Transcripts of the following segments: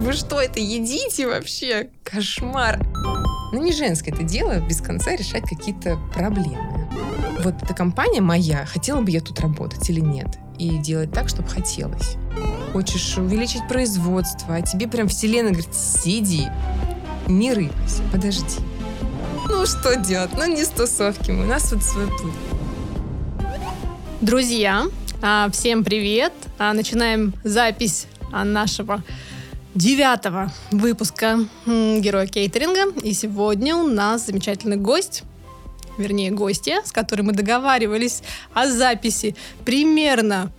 Вы что это едите вообще? Кошмар. Ну не женское это дело без конца решать какие-то проблемы. Вот эта компания моя, хотела бы я тут работать или нет? И делать так, чтобы хотелось. Хочешь увеличить производство, а тебе прям вселенная говорит, сиди, не рыпайся, подожди. Ну что делать? Ну не с тусовки, у нас вот свой путь. Друзья, а, всем привет! А, начинаем запись а, нашего девятого выпуска Героя кейтеринга. И сегодня у нас замечательный гость, вернее гостья, с которой мы договаривались о записи примерно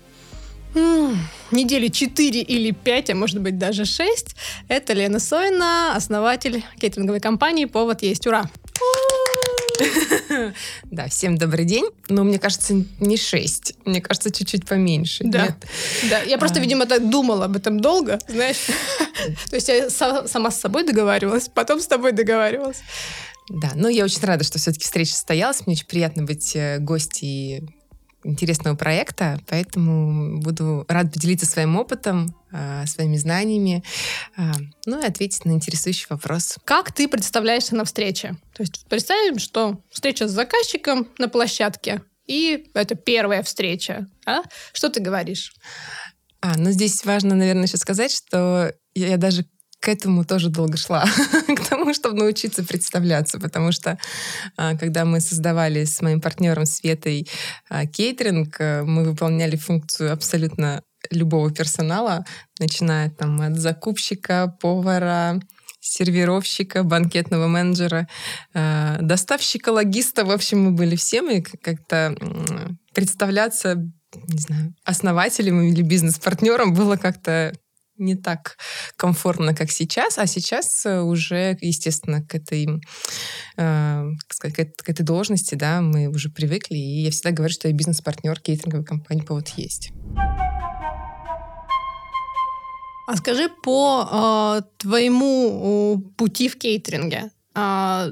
недели 4 или 5, а может быть даже 6. Это Лена Сойна, основатель кейтеринговой компании «Повод есть». Ура! Да, всем добрый день. Но мне кажется, не 6. Мне кажется, чуть-чуть поменьше. Да. Нет. Да, я просто, А. видимо, так думала об этом долго, знаешь. То есть я сама с собой договаривалась, потом с тобой договаривалась. Да, но я очень рада, что все-таки встреча состоялась. Мне очень приятно быть э, гостьей интересного проекта, поэтому буду рад поделиться своим опытом, э, своими знаниями, э, ну и ответить на интересующий вопрос. Как ты представляешься на встрече? То есть представим, что встреча с заказчиком на площадке, и это первая встреча. а? Что ты говоришь? А, ну здесь важно, наверное, еще сказать, что я даже к этому тоже долго шла, к тому, чтобы научиться представляться, потому что а, когда мы создавали с моим партнером Светой а, кейтеринг, а, мы выполняли функцию абсолютно любого персонала, начиная там от закупщика, повара, сервировщика, банкетного менеджера, э, доставщика, логиста. В общем, мы были всем, и к- как-то представляться, не знаю, основателем или бизнес-партнером было как-то не так комфортно, как сейчас, а сейчас э, уже, естественно, к этой, э, сказать, к эт- к этой должности, да, мы уже привыкли, и я всегда говорю, что я бизнес-партнер кейтеринговой компании «Повод есть». А скажи по э, твоему э, пути в кейтеринге. А,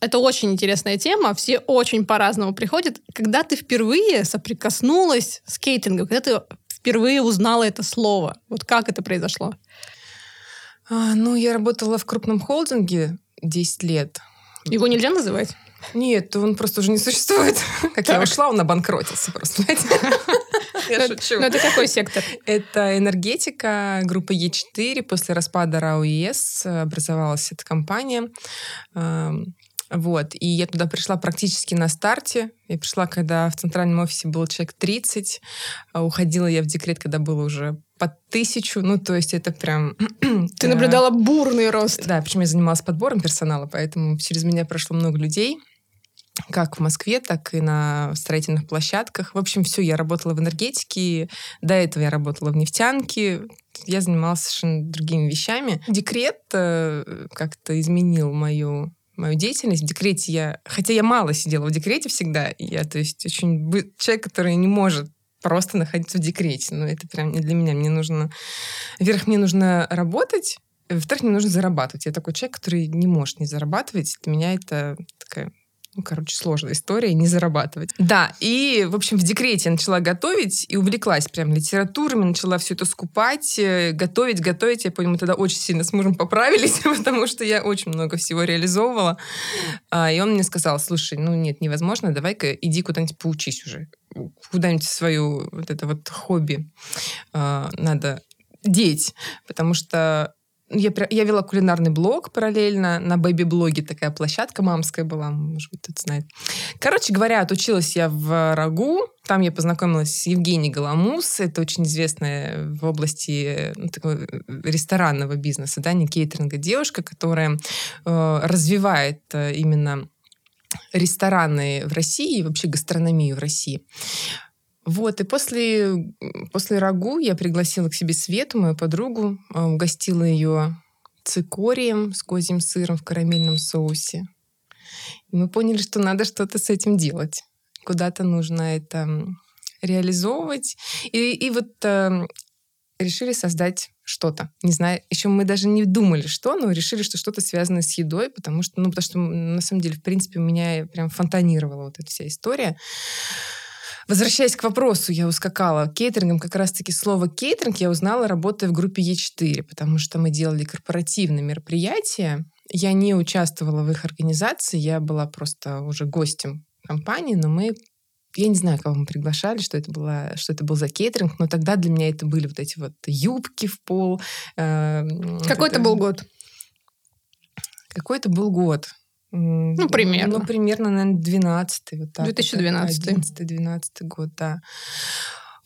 это очень интересная тема, все очень по-разному приходят. Когда ты впервые соприкоснулась с кейтерингом, когда ты впервые узнала это слово, вот как это произошло? А, ну, я работала в крупном холдинге 10 лет. Его нельзя называть? Нет, он просто уже не существует. Как я Так. ушла, он обанкротился просто. Я Ну, шучу. Ну, это какой сектор? Это энергетика группы Е4. После распада РАО ЕС образовалась эта компания. Вот. И я туда пришла практически на старте. Я пришла, когда в центральном офисе было человек 30. а Уходила я в декрет, когда было уже под тысячу. Ну, то есть это прям... Ты э, наблюдала бурный рост. Да, причем я занималась подбором персонала, поэтому через меня прошло много людей, как в Москве, так и на строительных площадках. В общем, все, я работала в энергетике, до этого я работала в нефтянке, я занималась совершенно другими вещами. Декрет э, как-то изменил мою мою деятельность. В декрете я... Хотя я мало сидела в декрете всегда. Я, то есть, очень... Человек, который не может просто находиться в декрете. Но это прям не для меня. Мне нужно... Во-первых, мне нужно работать, во-вторых, мне нужно зарабатывать. Я такой человек, который не может не зарабатывать. Для меня это такая ну, короче, сложная история, не зарабатывать. Да, и, в общем, в декрете я начала готовить и увлеклась прям литературами, начала все это скупать, э, готовить, готовить. Я помню, мы тогда очень сильно с мужем поправились, потому что я очень много всего реализовывала. А, И он мне сказал, слушай, ну нет, невозможно, давай-ка иди куда-нибудь поучись уже. Куда-нибудь свою вот это вот хобби а, надо деть, потому что я, я вела кулинарный блог параллельно. На бэби-блоге такая площадка мамская была, может быть, кто-то знает. Короче говоря, отучилась я в РАГУ. Там я познакомилась с Евгенией Галамус. Это очень известная в области ну, такого, э, ресторанного бизнеса, да, не кейтеринга девушка, которая э, развивает э, именно рестораны в России и вообще гастрономию в России. Вот, и после, после рагу я пригласила к себе Свету, мою подругу, угостила ее цикорием с козьим сыром в карамельном соусе. И мы поняли, что надо что-то с этим делать. Куда-то нужно это реализовывать. И, и вот э, решили создать что-то. Не знаю, еще мы даже не думали, что, но решили, что что-то связано с едой, потому что, ну, потому что на самом деле, в принципе, у меня прям фонтанировала вот эта вся история. Возвращаясь к вопросу, я ускакала. Кейтерингом как раз-таки слово кейтеринг я узнала, работая в группе Е4, потому что мы делали корпоративные мероприятия. Я не участвовала в их организации, я была просто уже гостем компании, но мы я не знаю, кого мы приглашали, что это, было, что это был за кейтеринг, но тогда для меня это были вот эти вот юбки в пол. Э, Какой это был год? Какой это был год? Ну, примерно. Ну, примерно, наверное, 12 вот так. 2012 11-12 год, да.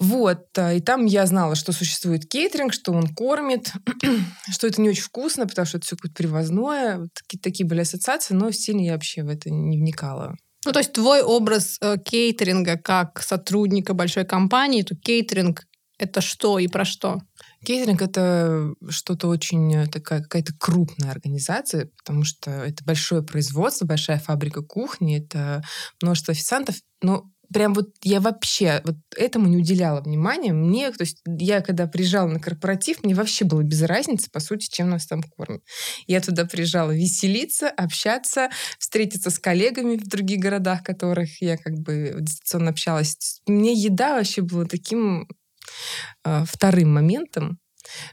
Вот, и там я знала, что существует кейтеринг, что он кормит, что это не очень вкусно, потому что это все какое-то привозное. Вот такие, такие были ассоциации, но сильно я вообще в это не вникала. Ну, то есть твой образ э, кейтеринга как сотрудника большой компании, то кейтеринг это что и про что? Кейтеринг — это что-то очень э, такая какая-то крупная организация, потому что это большое производство, большая фабрика кухни, это множество официантов. Но прям вот я вообще вот этому не уделяла внимания. Мне, то есть я когда приезжала на корпоратив, мне вообще было без разницы, по сути, чем нас там кормят. Я туда приезжала веселиться, общаться, встретиться с коллегами в других городах, которых я как бы дистанционно общалась. Мне еда вообще была таким э, вторым моментом,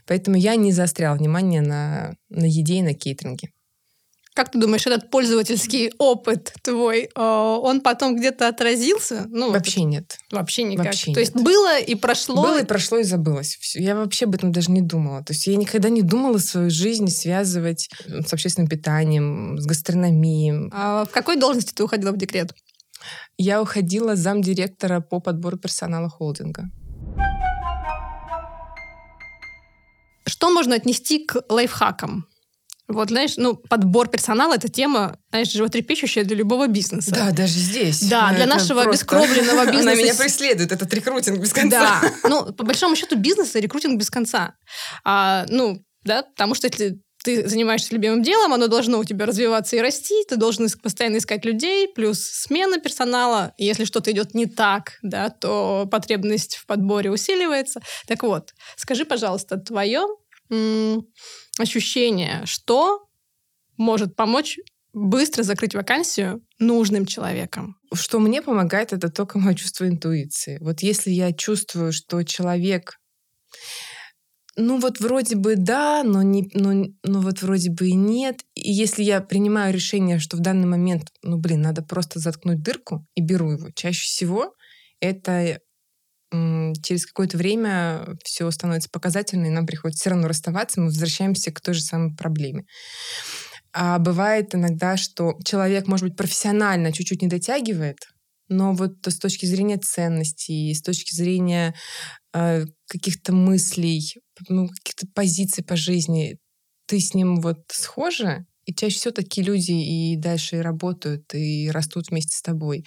поэтому я не заостряла внимание на, на еде и на кейтеринге. Как ты думаешь, этот пользовательский опыт твой, э, он потом где-то отразился? Ну, вообще вот, нет. Вообще никак. Вообще То нет. есть было и прошло? Было и прошло и забылось. Я вообще об этом даже не думала. То есть я никогда не думала свою жизнь связывать с общественным питанием, с гастрономией. А в какой должности ты уходила в декрет? Я уходила замдиректора по подбору персонала холдинга. Что можно отнести к лайфхакам? Вот, знаешь, ну, подбор персонала — это тема, знаешь, животрепещущая для любого бизнеса. Да, даже здесь. Да, для это нашего просто... обескровленного бизнеса. Она меня преследует, этот рекрутинг без конца. Да, ну, по большому счету, бизнес — рекрутинг без конца. А, ну, да, потому что если ты занимаешься любимым делом, оно должно у тебя развиваться и расти, ты должен постоянно искать людей, плюс смена персонала. И если что-то идет не так, да, то потребность в подборе усиливается. Так вот, скажи, пожалуйста, твое ощущение, что может помочь быстро закрыть вакансию нужным человеком. Что мне помогает, это только мое чувство интуиции. Вот если я чувствую, что человек ну вот вроде бы да, но, не, но, но вот вроде бы и нет. И если я принимаю решение, что в данный момент, ну блин, надо просто заткнуть дырку и беру его, чаще всего это через какое-то время все становится показательно, и нам приходится все равно расставаться, мы возвращаемся к той же самой проблеме. А бывает иногда, что человек, может быть, профессионально чуть-чуть не дотягивает, но вот с точки зрения ценностей, с точки зрения э, каких-то мыслей, ну, каких-то позиций по жизни, ты с ним вот схожа, и чаще всего такие люди и дальше и работают, и растут вместе с тобой.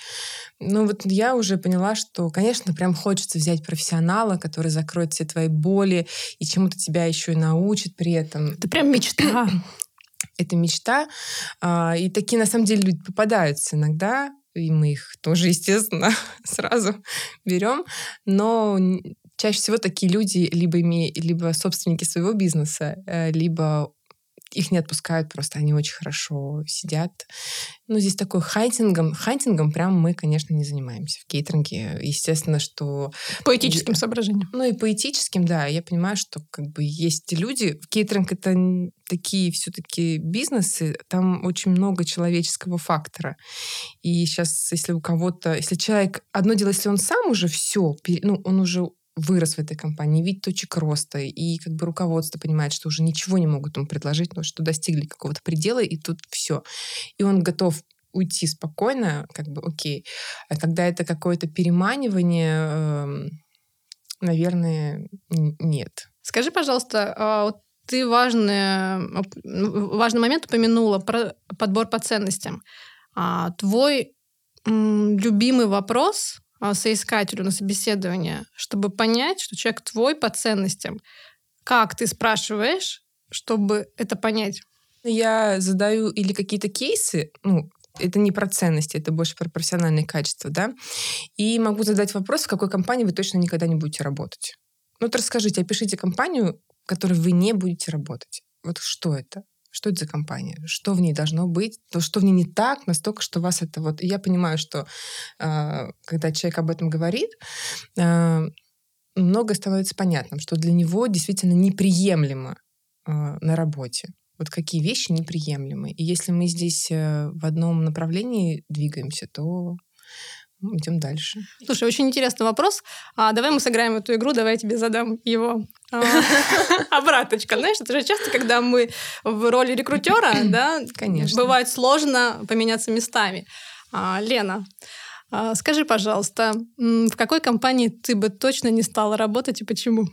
Ну вот я уже поняла, что, конечно, прям хочется взять профессионала, который закроет все твои боли и чему-то тебя еще и научит при этом. Это прям мечта. Это мечта. А, и такие, на самом деле, люди попадаются иногда, и мы их тоже, естественно, сразу берем. Но чаще всего такие люди либо, име... либо собственники своего бизнеса, э, либо их не отпускают, просто они очень хорошо сидят. Ну, здесь такой хайтингом. Хайтингом прям мы, конечно, не занимаемся в кейтеринге. Естественно, что... По этическим соображениям. Ну, и по этическим, да. Я понимаю, что как бы есть люди... Кейтеринг — это такие все-таки бизнесы, там очень много человеческого фактора. И сейчас, если у кого-то... Если человек... Одно дело, если он сам уже все, ну, он уже вырос в этой компании, видит точек роста, и как бы руководство понимает, что уже ничего не могут ему предложить, но что достигли какого-то предела, и тут все. И он готов уйти спокойно, как бы окей. А когда это какое-то переманивание, эм, наверное, нет. Скажи, пожалуйста, а ты важный, важный момент упомянула про подбор по ценностям. А твой любимый вопрос соискателю на собеседование, чтобы понять, что человек твой по ценностям. Как ты спрашиваешь, чтобы это понять? Я задаю или какие-то кейсы, ну, это не про ценности, это больше про профессиональные качества, да, и могу задать вопрос, в какой компании вы точно никогда не будете работать. Вот расскажите, опишите компанию, в которой вы не будете работать. Вот что это? Что это за компания, что в ней должно быть, то, что в ней не так, настолько, что вас это вот... Я понимаю, что э, когда человек об этом говорит, э, многое становится понятным, что для него действительно неприемлемо э, на работе. Вот какие вещи неприемлемы. И если мы здесь э, в одном направлении двигаемся, то идем дальше. Слушай, очень интересный вопрос. А, давай мы сыграем эту игру, давай я тебе задам его а, обраточка. Знаешь, это же часто, когда мы в роли рекрутера, да, Конечно. бывает сложно поменяться местами. А, Лена, а, скажи, пожалуйста, в какой компании ты бы точно не стала работать и почему?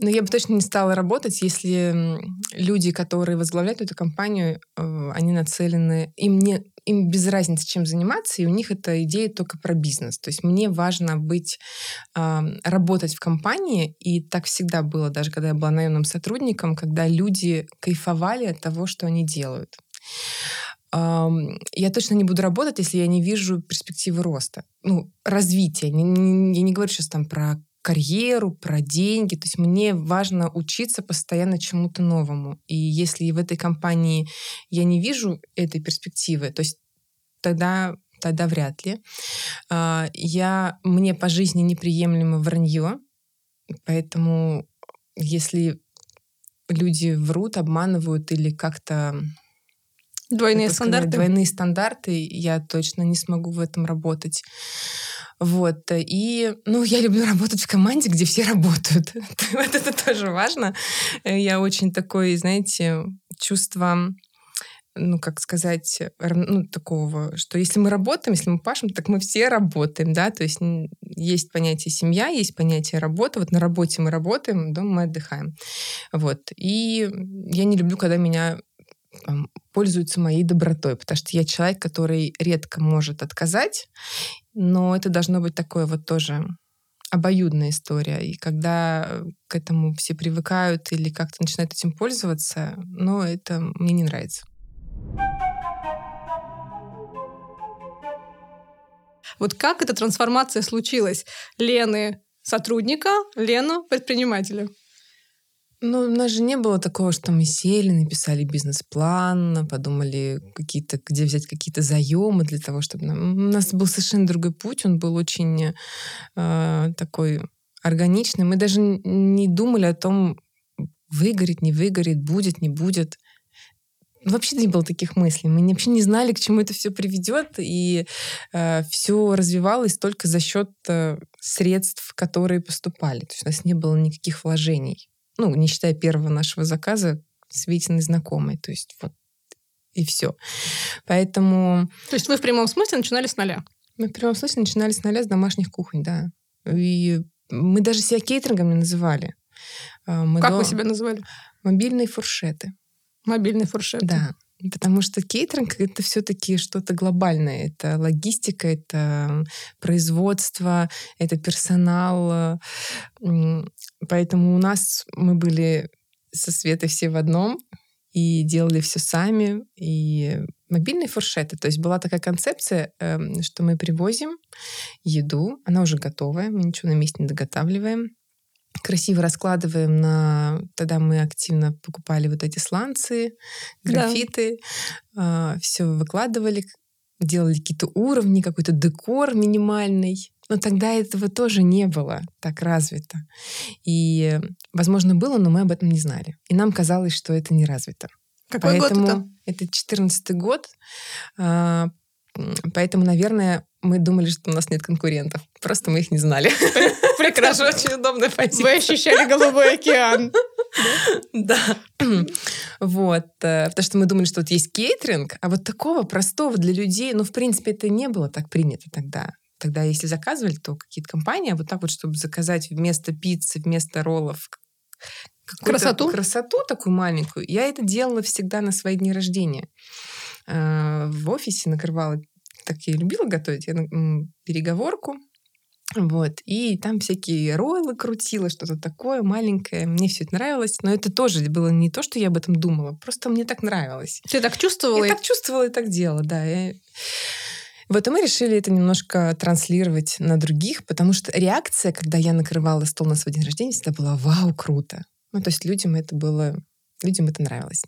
Ну, я бы точно не стала работать, если люди, которые возглавляют эту компанию, э, они нацелены, им не им без разницы, чем заниматься, и у них эта идея только про бизнес. То есть мне важно быть, работать в компании, и так всегда было, даже когда я была наемным сотрудником, когда люди кайфовали от того, что они делают. Я точно не буду работать, если я не вижу перспективы роста, ну, развития. Я не говорю сейчас там про карьеру, про деньги. То есть мне важно учиться постоянно чему-то новому. И если в этой компании я не вижу этой перспективы, то есть тогда тогда вряд ли. А, я, мне по жизни неприемлемо вранье, поэтому если люди врут, обманывают или как-то Двойные стандарты? Сказать, двойные стандарты. Я точно не смогу в этом работать. Вот. И, ну, я люблю работать в команде, где все работают. вот это тоже важно. Я очень такой, знаете, чувство ну, как сказать, ну, такого, что если мы работаем, если мы пашем, так мы все работаем, да, то есть есть понятие семья, есть понятие работа, вот на работе мы работаем, дома мы отдыхаем, вот, и я не люблю, когда меня там, пользуются моей добротой, потому что я человек, который редко может отказать, но это должно быть такое вот тоже обоюдная история. И когда к этому все привыкают или как-то начинают этим пользоваться, ну, это мне не нравится. Вот как эта трансформация случилась? Лены сотрудника, Лену предпринимателя? Ну, у нас же не было такого, что мы сели, написали бизнес-план, подумали, какие-то, где взять какие-то заемы для того, чтобы... У нас был совершенно другой путь, он был очень э, такой органичный. Мы даже не думали о том, выгорит, не выгорит, будет, не будет. Вообще не было таких мыслей. Мы вообще не знали, к чему это все приведет, и э, все развивалось только за счет э, средств, которые поступали. То есть у нас не было никаких вложений ну, не считая первого нашего заказа, с Витиной знакомой. То есть вот и все. Поэтому... То есть вы в прямом смысле начинали с нуля? Мы в прямом смысле начинали с нуля с домашних кухонь, да. И мы даже себя кейтерингом не называли. А, мы как до... вы себя называли? Мобильные фуршеты. Мобильные фуршеты. Да. Потому что кейтеринг — это все-таки что-то глобальное. Это логистика, это производство, это персонал. Поэтому у нас мы были со Светой все в одном и делали все сами. И мобильные фуршеты. То есть была такая концепция, эм, что мы привозим еду, она уже готовая, мы ничего на месте не доготавливаем красиво раскладываем на... Тогда мы активно покупали вот эти сланцы, графиты, да. э, все выкладывали, делали какие-то уровни, какой-то декор минимальный. Но тогда этого тоже не было так развито. И, возможно, было, но мы об этом не знали. И нам казалось, что это не развито. Какой Поэтому год это? Это 14 год. А, поэтому, наверное, мы думали, что у нас нет конкурентов. Просто мы их не знали. Прекрасно. Очень удобная позиция. Вы ощущали голубой океан. Да. Вот. Э, потому что мы думали, что вот есть кейтеринг, а вот такого простого для людей, ну, в принципе, это не было так принято тогда. Тогда, если заказывали, то какие-то компании, а вот так вот, чтобы заказать вместо пиццы, вместо роллов красоту? красоту такую маленькую, я это делала всегда на свои дни рождения. Э, в офисе накрывала так я любила готовить, я переговорку, вот. И там всякие ройлы крутила, что-то такое маленькое. Мне все это нравилось. Но это тоже было не то, что я об этом думала. Просто мне так нравилось. Ты так чувствовала? Я так чувствовала и так делала, да. Я... Вот и мы решили это немножко транслировать на других, потому что реакция, когда я накрывала стол на свой день рождения, всегда была «Вау, круто!». Ну, то есть людям это было Людям это нравилось.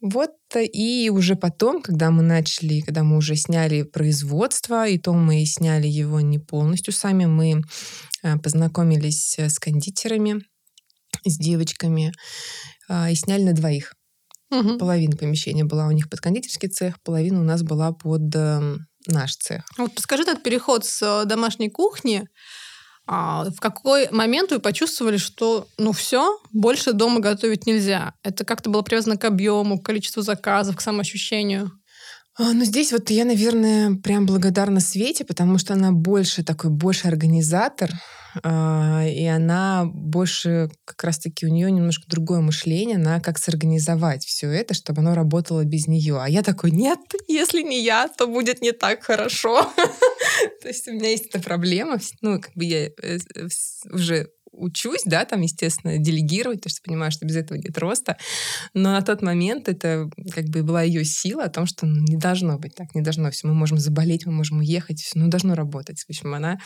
Вот и уже потом, когда мы начали, когда мы уже сняли производство, и то мы сняли его не полностью сами, мы а, познакомились с кондитерами, с девочками а, и сняли на двоих. Угу. Половина помещения была у них под кондитерский цех, половина у нас была под э, наш цех. Вот подскажи этот переход с э, домашней кухни а в какой момент вы почувствовали, что ну все, больше дома готовить нельзя? Это как-то было привязано к объему, к количеству заказов, к самоощущению? А, ну, здесь вот я, наверное, прям благодарна Свете, потому что она больше такой, больше организатор, и она больше, как раз-таки у нее немножко другое мышление на как сорганизовать все это, чтобы оно работало без нее. А я такой, нет, если не я, то будет не так хорошо. То есть у меня есть эта проблема. Ну, как бы я э, уже учусь, да, там, естественно, делегировать, потому что понимаю, что без этого нет роста. Но на тот момент это как бы была ее сила о том, что ну, не должно быть так, не должно все. Мы можем заболеть, мы можем уехать, все, ну, должно работать. В общем, она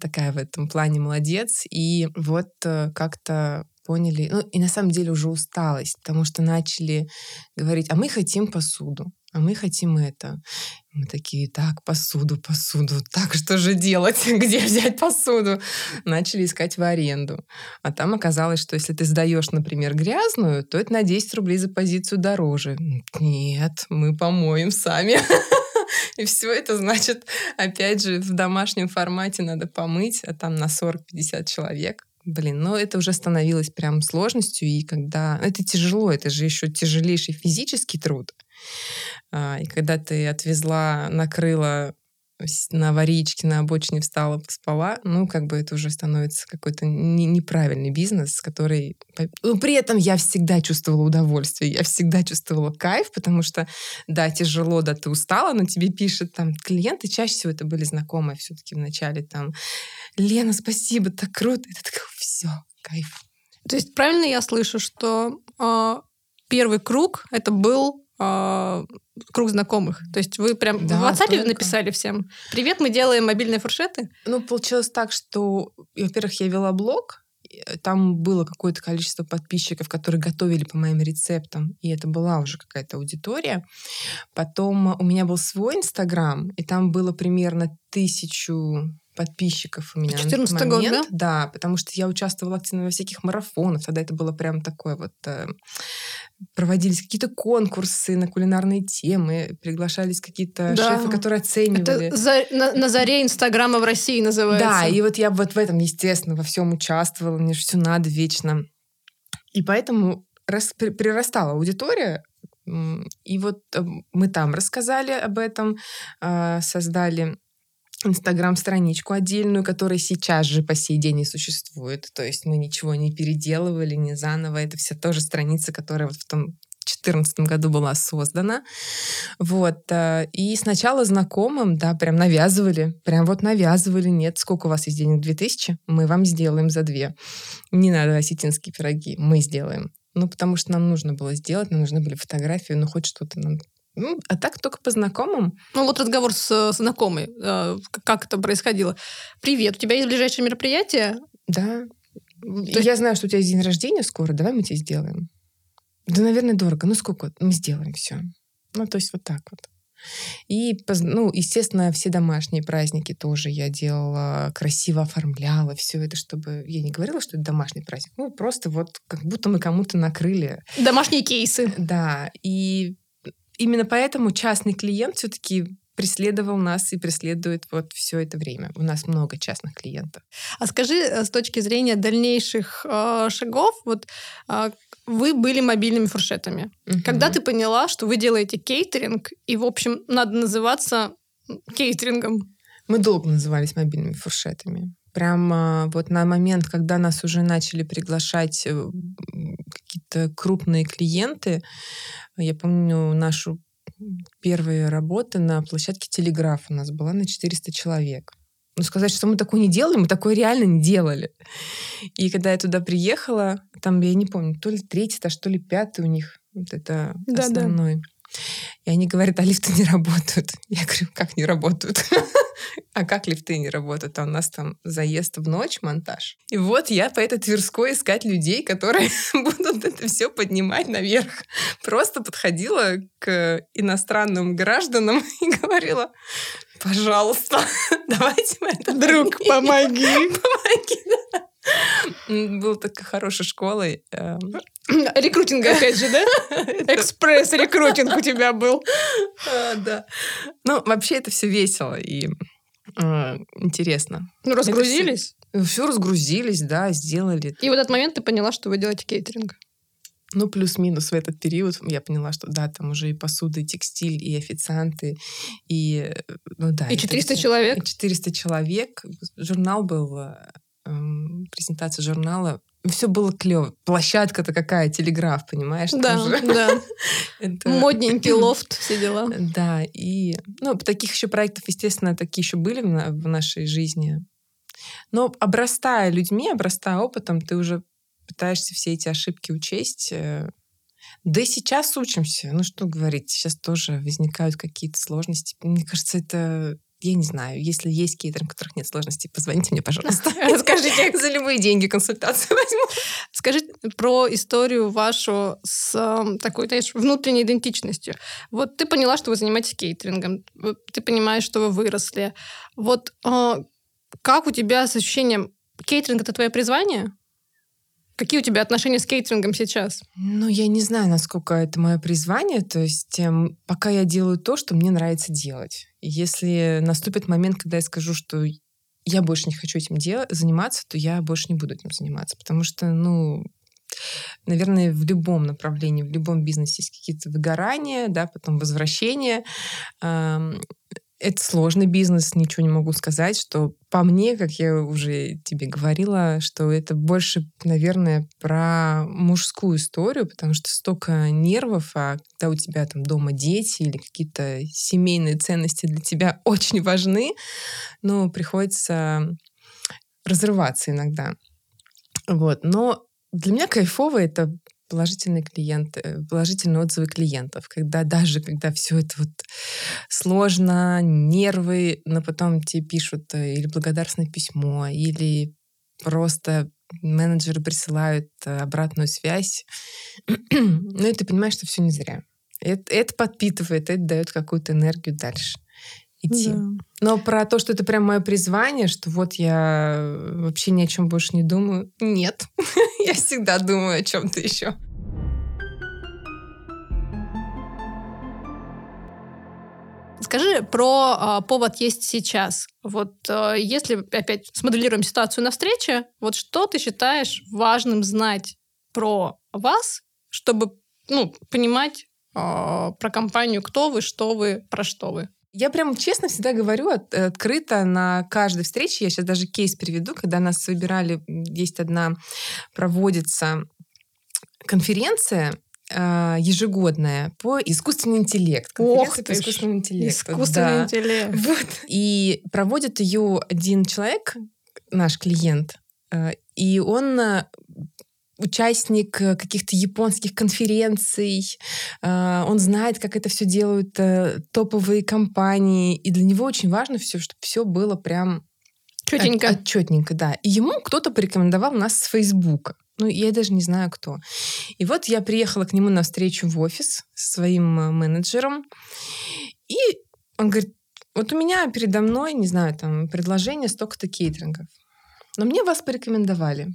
такая в этом плане молодец. И вот э, как-то поняли, ну и на самом деле уже усталость, потому что начали говорить, а мы хотим посуду а мы хотим это. Мы такие, так, посуду, посуду, так, что же делать? Где взять посуду? Начали искать в аренду. А там оказалось, что если ты сдаешь, например, грязную, то это на 10 рублей за позицию дороже. Нет, мы помоем сами. И все это значит, опять же, в домашнем формате надо помыть, а там на 40-50 человек. Блин, ну это уже становилось прям сложностью, и когда... Это тяжело, это же еще тяжелейший физический труд. А, и когда ты отвезла, накрыла на аварийке, на обочине встала, поспала, ну, как бы это уже становится какой-то не, неправильный бизнес, который... Ну, при этом я всегда чувствовала удовольствие, я всегда чувствовала кайф, потому что, да, тяжело, да, ты устала, но тебе пишут там клиенты, чаще всего это были знакомые все-таки вначале там, Лена, спасибо, так круто. И ты все, кайф. То есть правильно я слышу, что э, первый круг это был э, круг знакомых. То есть вы прям да, в WhatsApp только. написали всем «Привет, мы делаем мобильные фуршеты»? Ну, получилось так, что, во-первых, я вела блог, там было какое-то количество подписчиков, которые готовили по моим рецептам, и это была уже какая-то аудитория. Потом у меня был свой Инстаграм, и там было примерно тысячу подписчиков у меня 14 на момент. Год, да? Да, потому что я участвовала активно во всяких марафонах. Тогда это было прям такое вот... Э, проводились какие-то конкурсы на кулинарные темы, приглашались какие-то да. шефы, которые оценивали. Это за, на, на заре Инстаграма в России называется. Да, и вот я вот в этом, естественно, во всем участвовала. Мне же все надо вечно. И поэтому рас, прирастала аудитория, и вот э, мы там рассказали об этом, а, создали Инстаграм-страничку отдельную, которая сейчас же по сей день и существует. То есть мы ничего не переделывали, не заново. Это вся тоже страница, которая вот в том 2014 году была создана. Вот. Э, и сначала знакомым, да, прям навязывали. Прям вот навязывали. Нет, сколько у вас есть денег? 2000? Мы вам сделаем за две. Не надо осетинские пироги. Мы сделаем. Ну, потому что нам нужно было сделать, нам нужны были фотографии, ну, хоть что-то нам ну, а так только по знакомым. Ну, вот разговор с, с знакомой. Э, как это происходило? Привет, у тебя есть ближайшее мероприятие? Да. То Я знаю, что у тебя есть день рождения скоро, давай мы тебе сделаем. Да, наверное, дорого. Ну, сколько? Мы сделаем все. Ну, то есть вот так вот. И, ну, естественно, все домашние праздники тоже я делала, красиво оформляла все это, чтобы... Я не говорила, что это домашний праздник. Ну, просто вот как будто мы кому-то накрыли. Домашние кейсы. Да. И именно поэтому частный клиент все-таки преследовал нас и преследует вот все это время. У нас много частных клиентов. А скажи э, с точки зрения дальнейших э, шагов, вот э, вы были мобильными фуршетами. Угу. Когда ты поняла, что вы делаете кейтеринг, и, в общем, надо называться кейтерингом? Мы долго назывались мобильными фуршетами. Прямо вот на момент, когда нас уже начали приглашать э, какие-то крупные клиенты, я помню нашу первую работу на площадке Телеграф у нас была на 400 человек. Ну, сказать, что мы такое не делали, мы такое реально не делали. И когда я туда приехала, там, я не помню, то ли третий этаж, то ли пятый у них, вот это да, основной. Да. И они говорят, а лифты не работают. Я говорю, как не работают? А как лифты не работают? А у нас там заезд в ночь, монтаж. И вот я по этой Тверской искать людей, которые будут это все поднимать наверх. Просто подходила к иностранным гражданам и говорила, пожалуйста, давайте мы это Друг, помоги. Помоги, да. Была такая хорошая школа. эм, Рекрутинг опять же, да? Экспресс-рекрутинг у тебя был. а, Да. Ну, вообще это все весело и э, интересно. Ну, разгрузились. Все разгрузились, да, сделали. И в этот момент ты поняла, что вы делаете кейтеринг. Ну, плюс-минус в этот период я поняла, что да, там уже и посуда, и текстиль, и официанты, и... Ну да. И это 400 всё. человек? И 400 человек. Журнал был, эм, презентация журнала. Все было клево. Площадка-то какая, телеграф, понимаешь? Да, да. Это- Модненький лофт, все дела. Да, и ну, таких еще проектов, естественно, такие еще были в нашей жизни. Но обрастая людьми, обрастая опытом, ты уже пытаешься все эти ошибки учесть. э. Да и сейчас учимся. Ну что говорить, сейчас тоже возникают какие-то сложности. Мне кажется, это я не знаю, если есть кейтеры, у которых нет сложностей, позвоните мне, пожалуйста. Расскажите. За любые деньги консультацию возьму. Скажи про историю вашу с эм, такой, знаешь, внутренней идентичностью. Вот ты поняла, что вы занимаетесь кейтерингом, вот ты понимаешь, что вы выросли. Вот э, как у тебя с ощущением, кейтеринг — это твое призвание? Какие у тебя отношения с кейтерингом сейчас? Ну, я не знаю, насколько это мое призвание. То есть эм, пока я делаю то, что мне нравится делать. Если наступит момент, когда я скажу, что я больше не хочу этим дел- заниматься, то я больше не буду этим заниматься. Потому что, ну, наверное, в любом направлении, в любом бизнесе есть какие-то выгорания, да, потом возвращения. Ам, Это сложный бизнес, ничего не могу сказать, что по мне, как я уже тебе говорила, что это больше, наверное, про мужскую историю, потому что столько нервов, а когда у тебя там дома дети или какие-то семейные ценности для тебя очень важны, ну, приходится разрываться иногда. Вот. Но для меня кайфово это положительные клиенты, положительные отзывы клиентов, когда даже когда все это вот сложно, нервы, но потом тебе пишут э, или благодарственное письмо, или просто менеджеры присылают э, обратную связь. ну и ты понимаешь, что все не зря. Это, это подпитывает, это дает какую-то энергию дальше идти. Но про то, что это прям мое призвание, что вот я э, вообще ни о чем больше не думаю, нет. я всегда думаю о чем-то еще. Скажи про а, повод есть сейчас. Вот а, если опять смоделируем ситуацию на встрече, вот что ты считаешь важным знать про вас, чтобы ну, понимать а, про компанию, кто вы, что вы, про что вы? Я прям честно всегда говорю от- открыто на каждой встрече. Я сейчас даже кейс приведу, когда нас выбирали, есть одна, проводится конференция э, ежегодная по искусственный интеллект. Ох по искусственному интеллекту. Искусственный да. интеллект. Вот. И проводит ее один человек, наш клиент, э, и он э, участник э, каких-то японских конференций, э, он знает, как это все делают э, топовые компании, и для него очень важно все, чтобы все было прям Четенько. отчетненько, да. И ему кто-то порекомендовал нас с Фейсбука. Ну, я даже не знаю, кто. И вот я приехала к нему на встречу в офис со своим менеджером, и он говорит, вот у меня передо мной, не знаю, там, предложение столько-то кейтерингов. Но мне вас порекомендовали.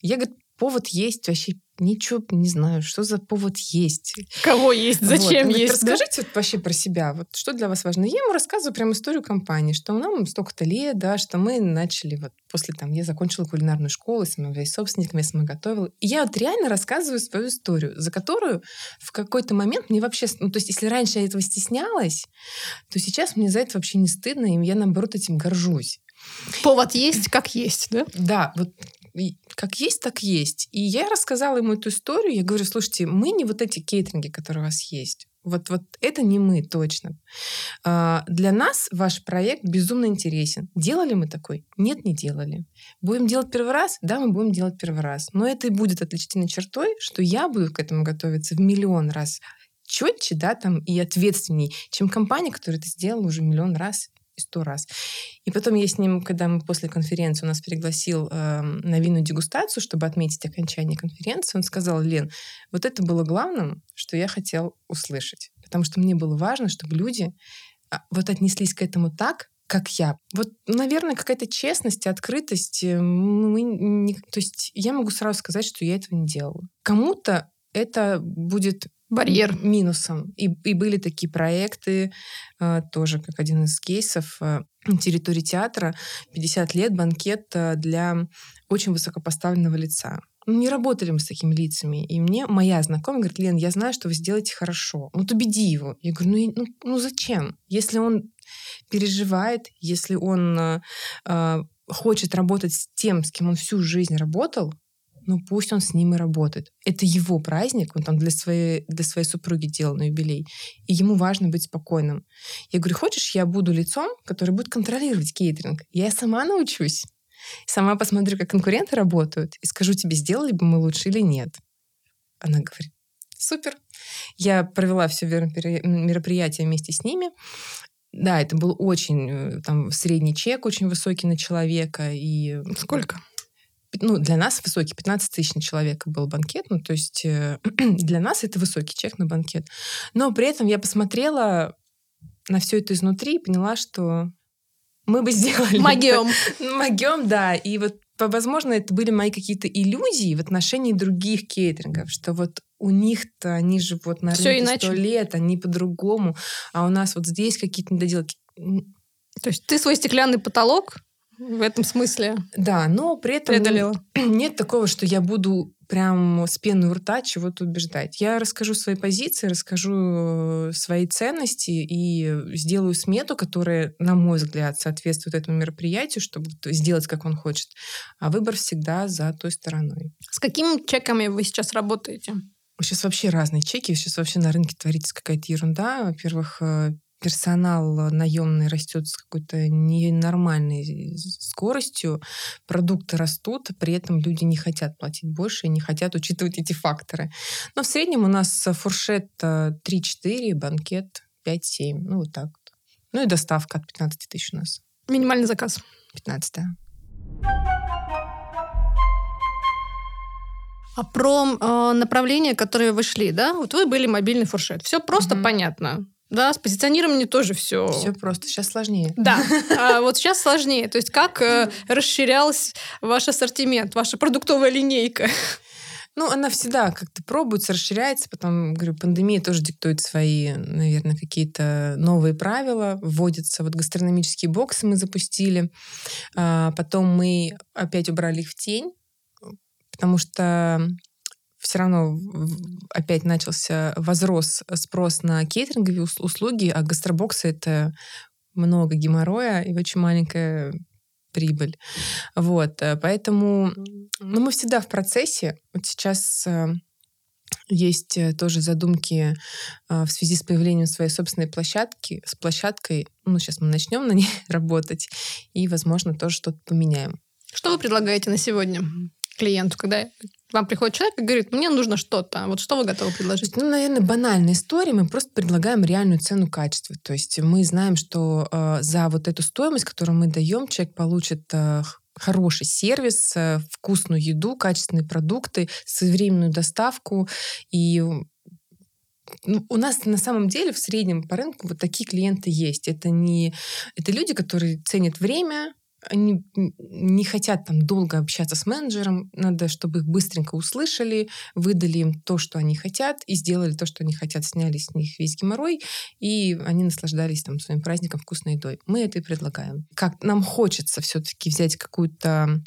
Я, говорит, повод есть, вообще ничего не знаю, что за повод есть. Кого есть, Вот. зачем Он говорит, есть. да? Расскажите вот вообще про себя, вот что для вас важно. Я ему рассказываю прям историю компании, что нам столько-то лет, да, что мы начали вот после там, я закончила кулинарную школу, являюсь собственником, я сама готовила. И я вот реально рассказываю свою историю, за которую в какой-то момент мне вообще, ну то есть если раньше я этого стеснялась, то сейчас мне за это вообще не стыдно, и я наоборот этим горжусь. Повод есть, как есть, да? Да, вот как есть, так есть. И я рассказала ему эту историю. Я говорю, слушайте, мы не вот эти кейтеринги, которые у вас есть. Вот, вот это не мы точно. А, Для нас ваш проект безумно интересен. Делали мы такой? Нет, не делали. Будем делать первый раз? Да, мы будем делать первый раз. Но это и будет отличительной чертой, что я буду к этому готовиться в миллион раз четче, да, там, и ответственней, чем компания, которая это сделала уже миллион раз и сто раз. И потом я с ним, когда мы после конференции, он нас пригласил э, на винную дегустацию, чтобы отметить окончание конференции, он сказал, Лен, вот это было главным, что я хотел услышать. Потому что мне было важно, чтобы люди а, вот отнеслись к этому так, как я. Вот, наверное, какая-то честность открытость. Э, мы не, то есть я могу сразу сказать, что я этого не делала. Кому-то это будет барьер минусом. И, и были такие проекты, э, тоже как один из кейсов, э, территории театра, 50 лет, банкет э, для очень высокопоставленного лица. Ну, не работали мы с такими лицами. И мне моя знакомая говорит, Лен, я знаю, что вы сделаете хорошо. Вот убеди его. Я говорю, ну, ну, ну зачем? Если он переживает, если он э, хочет работать с тем, с кем он всю жизнь работал, ну пусть он с ним и работает. Это его праздник, он там для своей, для своей супруги делал на юбилей, и ему важно быть спокойным. Я говорю, хочешь, я буду лицом, который будет контролировать кейтеринг? Я сама научусь. Сама посмотрю, как конкуренты работают, и скажу тебе, сделали бы мы лучше или нет. Она говорит, супер. Я провела все мероприятие вместе с ними. Да, это был очень э, там средний чек, очень высокий на человека. И... Сколько? Ну, для нас высокий, 15 тысяч на человека был банкет, ну, то есть э, для нас это высокий чек на банкет. Но при этом я посмотрела на все это изнутри и поняла, что мы бы сделали... Могем. Могем, да. И вот, возможно, это были мои какие-то иллюзии в отношении других кейтерингов, что вот у них-то они же вот на рынке сто лет, они по-другому, а у нас вот здесь какие-то недоделки. То есть ты свой стеклянный потолок в этом смысле. Да, но при этом преодолела. нет такого, что я буду прям с пеной у рта чего-то убеждать. Я расскажу свои позиции, расскажу э, свои ценности и сделаю смету, которая, на мой взгляд, соответствует этому мероприятию, чтобы сделать, как он хочет. А выбор всегда за той стороной. С какими чеками вы сейчас работаете? Сейчас вообще разные чеки. Сейчас вообще на рынке творится какая-то ерунда. Во-первых, э, персонал наемный растет с какой-то ненормальной скоростью, продукты растут, при этом люди не хотят платить больше и не хотят учитывать эти факторы. Но в среднем у нас фуршет 3-4, э, банкет 5-7, ну вот так вот. Ну и доставка от 15 тысяч у нас. Минимальный заказ. 15 -е. А про э, направления, которые вы шли, да? Вот вы были мобильный фуршет. Все просто угу. понятно. Да, с позиционированием тоже все. Все просто. Сейчас сложнее. Да. А вот сейчас сложнее. То есть как э, расширялся ваш ассортимент, ваша продуктовая линейка? Ну, она всегда как-то пробуется, расширяется. Потом, говорю, пандемия тоже диктует свои, наверное, какие-то новые правила. Вводятся вот гастрономические боксы мы запустили. А, потом мы опять убрали их в тень, потому что все равно опять начался возрос спрос на кейтеринговые услуги, а гастробоксы — это много геморроя и очень маленькая прибыль. Вот, э, поэтому ну, мы всегда в процессе. Вот сейчас э, есть э, тоже задумки в связи с появлением своей собственной площадки, с площадкой. Ну, сейчас мы начнем на ней работать и, возможно, тоже что-то поменяем. Что вы предлагаете на сегодня клиенту, когда вам приходит человек и говорит, мне нужно что-то. Вот что вы готовы предложить? Ну, наверное, банальная история. Мы просто предлагаем реальную цену качества. То есть мы знаем, что э, за вот эту стоимость, которую мы даем, человек получит э, хороший сервис, э, вкусную еду, качественные продукты, своевременную доставку и ну, у нас на самом деле в среднем по рынку вот такие клиенты есть. Это не это люди, которые ценят время, они не хотят там долго общаться с менеджером, надо, чтобы их быстренько услышали, выдали им то, что они хотят, и сделали то, что они хотят, сняли с них весь геморрой, и они наслаждались там своим праздником вкусной едой. Мы это и предлагаем. Как нам хочется все-таки взять какую-то,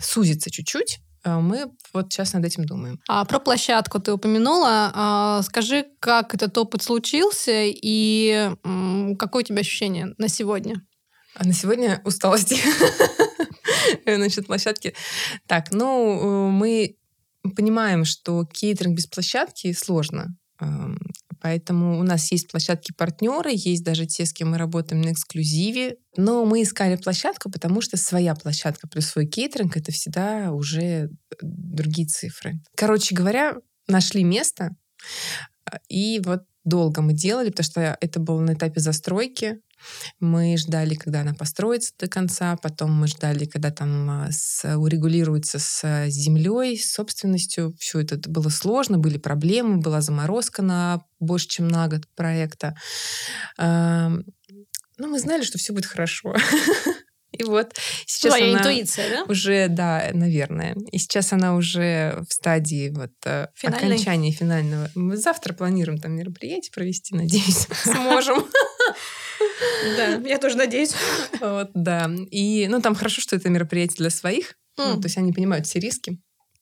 сузиться чуть-чуть, а мы вот сейчас над этим думаем. А про площадку ты упомянула. А, скажи, как этот опыт случился и какое у тебя ощущение на сегодня? А на сегодня усталости насчет площадки. Так, ну, мы понимаем, что кейтеринг без площадки сложно. Поэтому у нас есть площадки-партнеры, есть даже те, с кем мы работаем на эксклюзиве. Но мы искали площадку, потому что своя площадка плюс свой кейтеринг — это всегда уже э, другие цифры. Короче говоря, нашли место, и вот долго мы делали, потому что это было на этапе застройки. Мы ждали, когда она построится до конца, потом мы ждали, когда там а, с, урегулируется с землей, с собственностью. Все это было сложно, были проблемы, была заморозка на больше, чем на год проекта. Но мы знали, что все будет хорошо. И вот сейчас Твоя она интуиция, да? уже, да, наверное. И сейчас она уже в стадии вот э, Финальной? окончания финального. Мы завтра планируем там мероприятие провести, надеюсь, сможем. Да, я тоже надеюсь. Вот, да. И, ну, там хорошо, что это мероприятие для своих. Ну, то есть они понимают все риски.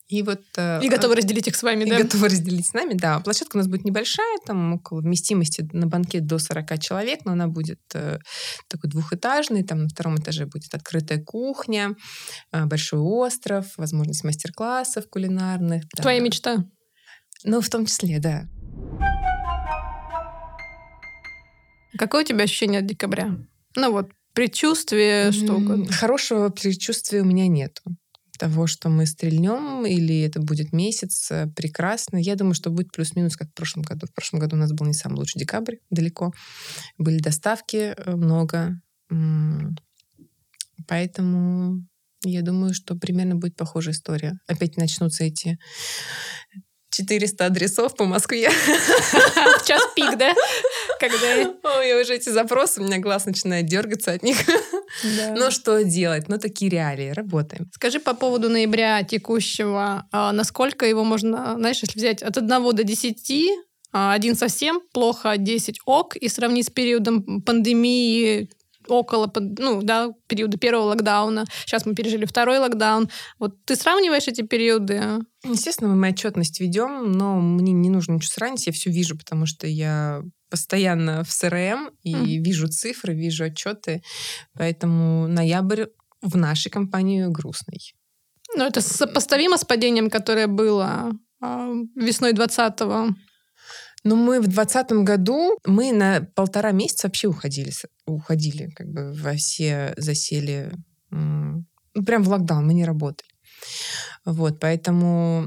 И вот... э, И готовы разделить их с вами, и да? готовы разделить с нами, да. Площадка у нас будет небольшая, там около вместимости на банкет до 40 человек, но она будет э, такой двухэтажный, там на втором этаже будет открытая кухня, э, большой остров, возможность мастер-классов кулинарных. да. Твоя мечта. Ну, в том числе, да. Какое у тебя ощущение от декабря? Ну вот, предчувствие, что угодно. Хорошего предчувствия у меня нету. Того, что мы стрельнем, или это будет месяц, э, прекрасно. Я думаю, что будет плюс-минус, как в прошлом году. В прошлом году у нас был не самый лучший декабрь, далеко. Были доставки э, много. Поэтому я думаю, что примерно будет похожая история. Опять начнутся эти 400 адресов по Москве. В час пик, да? Когда... Ой, уже эти запросы, у меня глаз начинает дергаться от них. Да. Но что делать? Ну, такие реалии. Работаем. Скажи по поводу ноября текущего, а насколько его можно, знаешь, если взять от 1 до 10, а, один совсем плохо, 10 ок, и сравнить с периодом пандемии около, ну, да, периода первого локдауна. Сейчас мы пережили второй локдаун. Вот ты сравниваешь эти периоды? Естественно, мы отчетность ведем, но мне не нужно ничего сравнить, я все вижу, потому что я постоянно в СРМ и Мгм. вижу цифры, вижу отчеты, поэтому ноябрь в нашей компании грустный. Ну, это сопоставимо с падением, которое было а, весной 20-го. Но мы в двадцатом году, мы на полтора месяца вообще уходили, уходили как бы во все засели, ну, прям в локдаун, мы не работали. Вот, поэтому...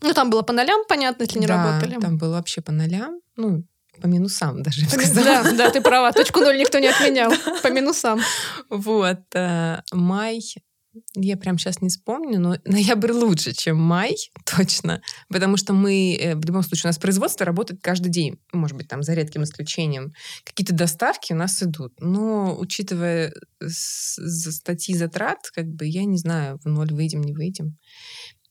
Ну, там было по нолям, понятно, если не да, работали. там было вообще по нолям, ну, по минусам даже, я бы сказала. Да, да, ты права. Точку ноль никто не отменял. По минусам. Вот, э, май, я прям сейчас не вспомню, но ноябрь лучше, чем май, точно, потому что мы, э, в любом случае, у нас производство работает каждый день, может быть, там, за редким исключением. Какие-то доставки у нас идут, но, учитывая с- за статьи затрат, как бы, я не знаю, в ноль выйдем, не выйдем.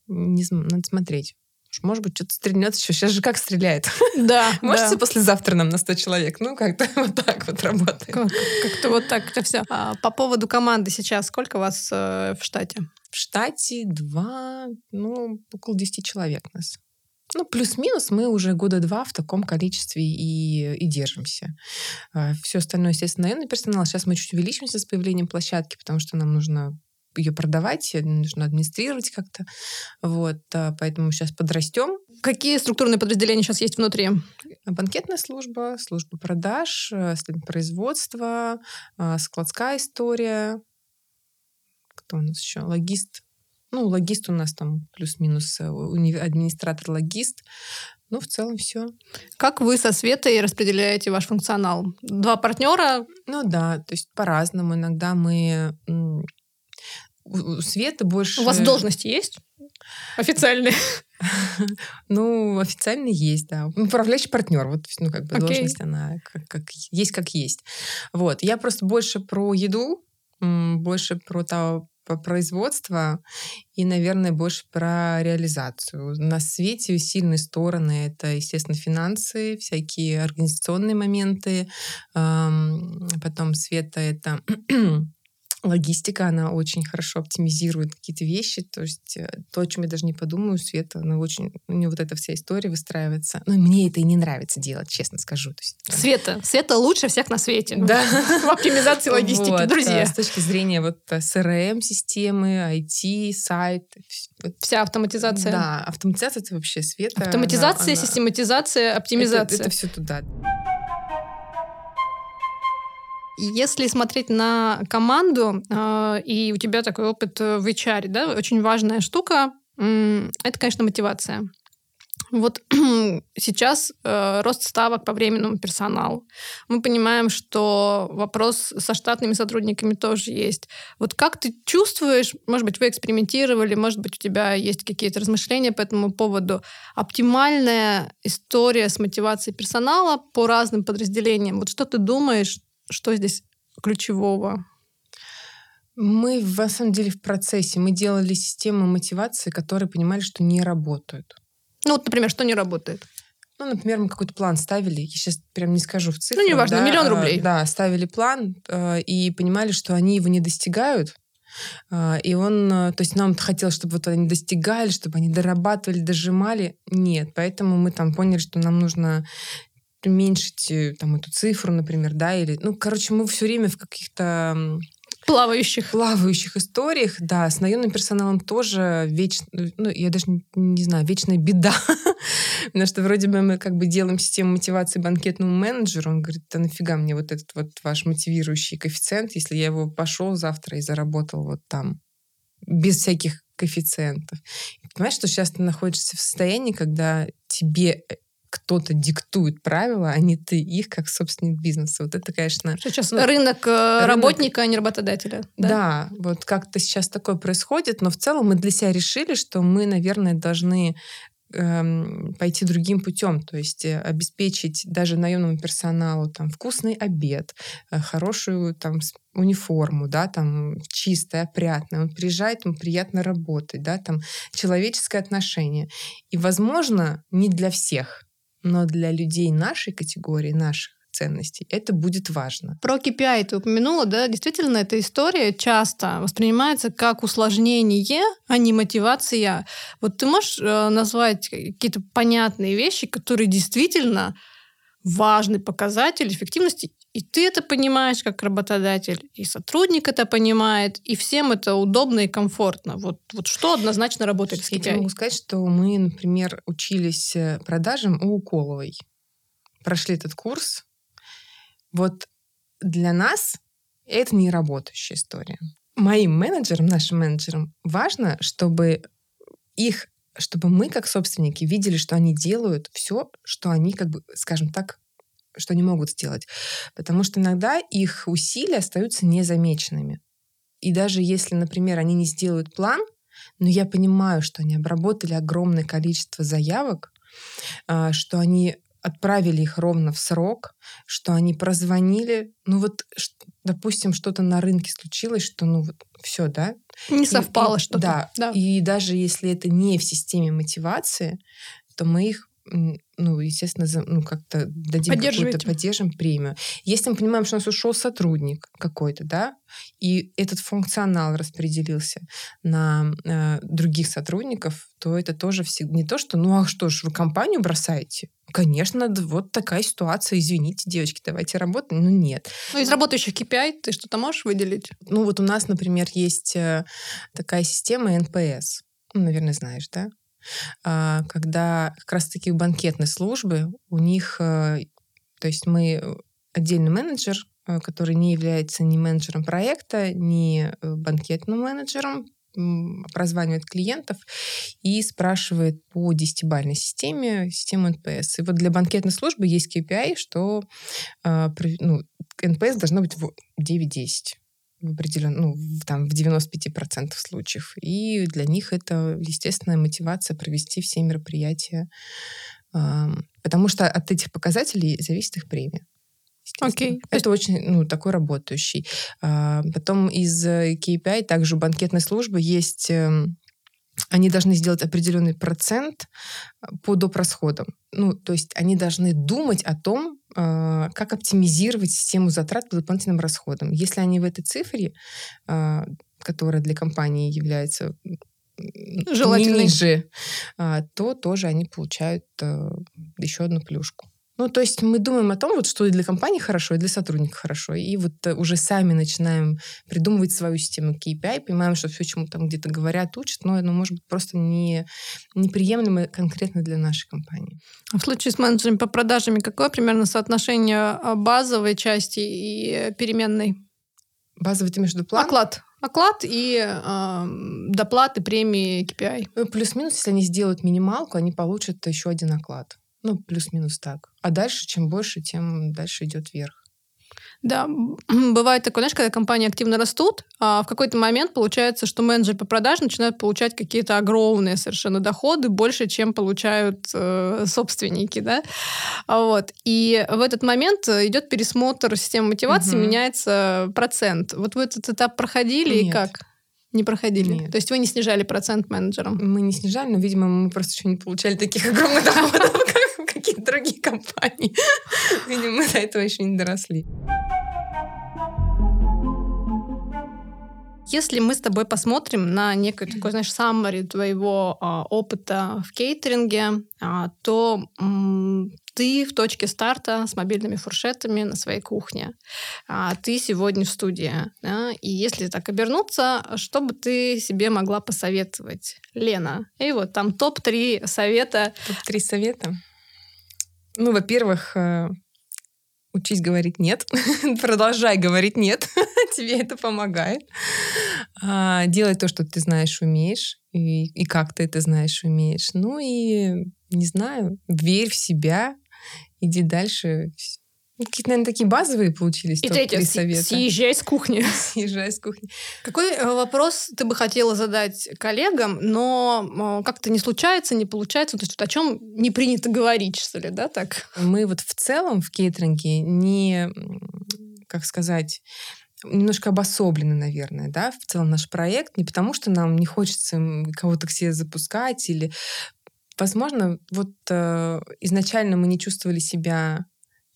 Не надо смотреть. Может быть, что-то стрельнет еще. Сейчас же как стреляет? Да, Можете да. послезавтра нам на 100 человек? Ну, как-то вот так вот работает. Как- Как-то вот так это все. по поводу команды сейчас, сколько вас э, в штате? В штате два, ну, около 10 человек нас. Ну, плюс-минус мы уже года два в таком количестве и, и держимся. Все остальное, естественно, наемный персонал. Сейчас мы чуть увеличимся с появлением площадки, потому что нам нужно ее продавать, нужно администрировать как-то. Вот, а, поэтому сейчас подрастем. Какие структурные подразделения сейчас есть внутри? Банкетная служба, служба продаж, э, производство, а, складская история. Кто у нас еще? Логист. Ну, логист у нас там плюс-минус э, администратор-логист. Ну, в целом все. Как вы со Светой распределяете ваш функционал? Два партнера? Ну да, то есть по-разному. Иногда мы... У Светы больше... У вас должности есть? Официальные. Ну, официально есть, да. Управляющий партнер. Вот, ну, как бы должность, она как, как есть, как есть. Вот. Я просто больше про еду, больше про то, по производство и, наверное, больше про реализацию. На свете сильные стороны — это, естественно, финансы, всякие организационные моменты. Потом Света — это логистика, она очень хорошо оптимизирует какие-то вещи. То есть э, то, о чем я даже не подумаю, Света, она очень... У нее вот эта вся история выстраивается. Ну, и мне это и не нравится делать, честно скажу. То есть, Света. Света лучше всех на свете. Да. В оптимизации логистики. Вот, Друзья. э, С точки зрения вот CRM-системы, IT, сайт. Вся автоматизация. Да, автоматизация это вообще Света. Автоматизация, она- систематизация, оптимизация. Это, все туда. Если смотреть на команду, э, и у тебя такой опыт э, в HR, да, очень важная штука, это, конечно, мотивация. Вот сейчас э, рост ставок по временному персоналу. Мы понимаем, что вопрос со штатными сотрудниками тоже есть. Вот как ты чувствуешь, может быть, вы экспериментировали, может быть, у тебя есть какие-то размышления по этому поводу, оптимальная история с мотивацией персонала по разным подразделениям. Вот что ты думаешь, что здесь ключевого? Мы, на самом деле, в процессе. Мы делали системы мотивации, которые понимали, что не работают. Ну, вот, например, что не работает? Ну, например, мы какой-то план ставили, я сейчас прям не скажу в цифрах. Ну, неважно, да, миллион рублей. Да, ставили план э, и понимали, что они его не достигают. Э, и он, э, то есть нам хотелось, чтобы вот они достигали, чтобы они дорабатывали, дожимали. Нет, поэтому мы там поняли, что нам нужно уменьшить там эту цифру, например, да, или, ну, короче, мы все время в каких-то Плавающих. Плавающих историях, да. С наемным персоналом тоже вечно, ну, я даже не, не знаю, вечная беда. Потому что вроде бы мы как бы делаем систему мотивации банкетному менеджеру. Он говорит, да нафига мне вот этот вот ваш мотивирующий коэффициент, если я его пошел завтра и заработал вот там без всяких коэффициентов. И понимаешь, что сейчас ты находишься в состоянии, когда тебе кто-то диктует правила, а не ты их как собственник бизнеса. Вот это, конечно... Сейчас ну, рынок, э, рынок работника, а не работодателя. Да, да вот как-то сейчас такое происходит, но в целом мы для себя решили, что мы, наверное, должны эм, пойти другим путем, то есть э, обеспечить даже наемному персоналу там вкусный обед, э, хорошую там униформу, да, там чистая, опрятная. Он приезжает, ему приятно работать, да, там человеческое отношение. И, возможно, не для всех, но для людей нашей категории, наших ценностей, это будет важно. Про KPI ты упомянула, да, действительно, эта история часто воспринимается как усложнение, а не мотивация. Вот ты можешь э, назвать какие-то понятные вещи, которые действительно важный показатель эффективности и ты это понимаешь как работодатель, и сотрудник это понимает, и всем это удобно и комфортно. Вот, вот что однозначно работает с KPI? Я могу сказать, что мы, например, учились э, продажам у Уколовой. Прошли этот курс. Вот для нас это не работающая история. Моим менеджерам, нашим менеджерам важно, чтобы их чтобы мы, как собственники, видели, что они делают все, что они, как бы, скажем так, что они могут сделать. Потому что иногда их усилия остаются незамеченными. И даже если, например, они не сделают план, но я понимаю, что они обработали огромное количество заявок, а, что они отправили их ровно в срок, что они прозвонили, ну вот, допустим, что-то на рынке случилось, что ну вот все, да? Не совпало что-то. Да. да. И даже если это не в системе мотивации, то мы их ну, естественно, ну, как-то дадим какую-то, поддержим премию. Если мы понимаем, что у нас ушел сотрудник какой-то, да, и этот функционал распределился на э, других сотрудников, то это тоже всегда не то, что, ну, а что ж, вы компанию бросаете? Конечно, вот такая ситуация, извините, девочки, давайте работаем. Ну, нет. Ну, из работающих KPI ты что-то можешь выделить? Ну, вот у нас, например, есть э, такая система NPS. Ну, наверное, знаешь, да? А, когда как раз-таки банкетные службы, у них, э, то есть мы э, отдельный менеджер, э, который не является ни менеджером проекта, ни банкетным менеджером, прозванивает клиентов и спрашивает по десятибальной системе, систему NPS. И вот для банкетной службы есть KPI, что ну, NPS должно быть в 9-10 в определен, ну, там, в 95% случаев. И для них это естественная мотивация провести все мероприятия, э, потому что от этих показателей зависит их премия. Окей. Okay. Это очень, ну, такой работающий. А, потом из KPI также у банкетной службы есть эм, они должны сделать определенный процент а, по доп. расходам. Ну, то есть они должны думать о том, как оптимизировать систему затрат по дополнительным расходам. Если они в этой цифре, а, которая для компании является Желательно. ниже, то тоже они получают еще одну плюшку. Ну, то есть мы думаем о том, вот, что и для компании хорошо, и для сотрудника хорошо. И вот э, уже сами начинаем придумывать свою систему KPI, понимаем, что все, чему там где-то говорят, учат, но оно может быть просто не, неприемлемо конкретно для нашей компании. А в случае с менеджерами по продажам какое примерно соотношение а, базовой части и переменной? Базовый ты между план? Оклад. оклад и э, доплаты, премии, KPI. Ну, плюс-минус, если они сделают минималку, они получат еще один оклад. Ну, плюс-минус так. А дальше, чем больше, тем дальше идет вверх. Да, бывает такое, знаешь, когда компании активно растут, а в какой-то момент получается, что менеджеры по продаже начинают получать какие-то огромные совершенно доходы, больше, чем получают э, собственники, да. А вот. И в этот момент идет пересмотр системы мотивации, угу. меняется процент. Вот вы этот этап проходили Нет. и как? Не проходили. Нет. То есть вы не снижали процент менеджерам? Мы не снижали, но, видимо, мы просто еще не получали таких огромных доходов, какие-то другие компании. Видимо, мы до этого еще не доросли. Если мы с тобой посмотрим на некое такое, знаешь, саммари твоего а, опыта в кейтеринге, а, то м, ты в точке старта с мобильными фуршетами на своей кухне. А, ты сегодня в студии. Да? И если так обернуться, что бы ты себе могла посоветовать, Лена? И вот там топ-3 совета. Топ-3 совета? Ну, во-первых, э, учись говорить нет, продолжай говорить нет, тебе это помогает. А, делай то, что ты знаешь, умеешь, и, и как ты это знаешь, умеешь. Ну и, не знаю, верь в себя, иди дальше, какие-то, наверное, такие базовые получились. И третье, совета. съезжай с кухни. съезжай с кухни. Какой э, вопрос ты бы хотела задать коллегам, но как-то не случается, не получается? То есть о чем не принято говорить, что ли, да, так? Мы вот в целом в кейтеринге не, как сказать, немножко обособлены, наверное, да, в целом наш проект, не потому что нам не хочется кого-то к себе запускать или Возможно, вот э, изначально мы не чувствовали себя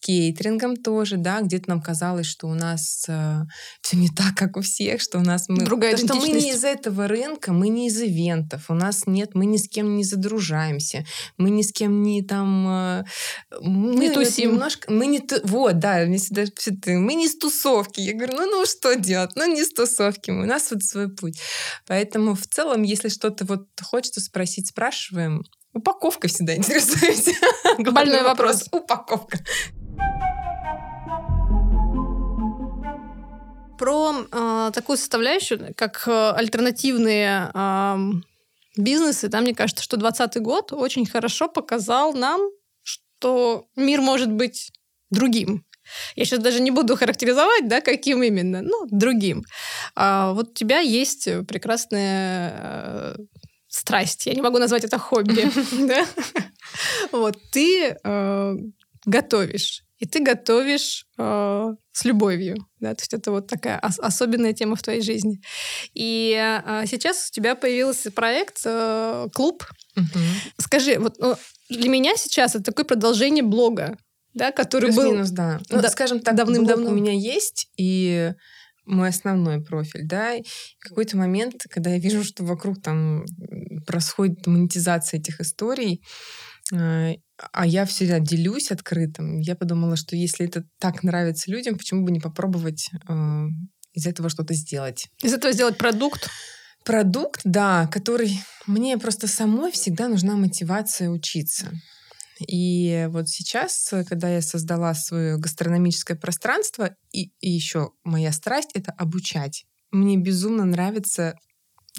кейтерингом тоже, да, где-то нам казалось, что у нас э, все не так, как у всех, что у нас мы... Другая что мы не из этого рынка, мы не из ивентов, у нас нет, мы ни с кем не задружаемся, мы ни с кем не там... Э, мы не тусим. Немножко, мы не... Вот, да, мне всегда мы не с тусовки. Я говорю, ну, ну что делать? Ну, не с тусовки, у нас вот свой путь. Поэтому в целом, если что-то вот хочется спросить, спрашиваем, Упаковка всегда интересуюсь. Больной вопрос. Упаковка. Про э, такую составляющую, как э, альтернативные э, бизнесы, там, мне кажется, что 2020 год очень хорошо показал нам, что мир может быть другим. Я сейчас даже не буду характеризовать, да, каким именно, ну, другим. А, вот у тебя есть прекрасная э, страсть. Я не могу назвать это хобби. Вот ты э, готовишь. И ты готовишь э, с любовью. Да? То есть это вот такая ос- особенная тема в твоей жизни. И э, сейчас у тебя появился проект э, «Клуб». Угу. Скажи, вот ну, для меня сейчас это такое продолжение блога, да, который Плюс был... минус, да. Ну, да скажем так, давным-давно у меня есть, и мой основной профиль, да. И в какой-то момент, когда я вижу, что вокруг там происходит монетизация этих историй, а я всегда делюсь открытым. Я подумала, что если это так нравится людям, почему бы не попробовать э, из этого что-то сделать? Из этого сделать продукт? Продукт, да, который мне просто самой всегда нужна мотивация учиться. И вот сейчас, когда я создала свое гастрономическое пространство, и, и еще моя страсть это обучать. Мне безумно нравится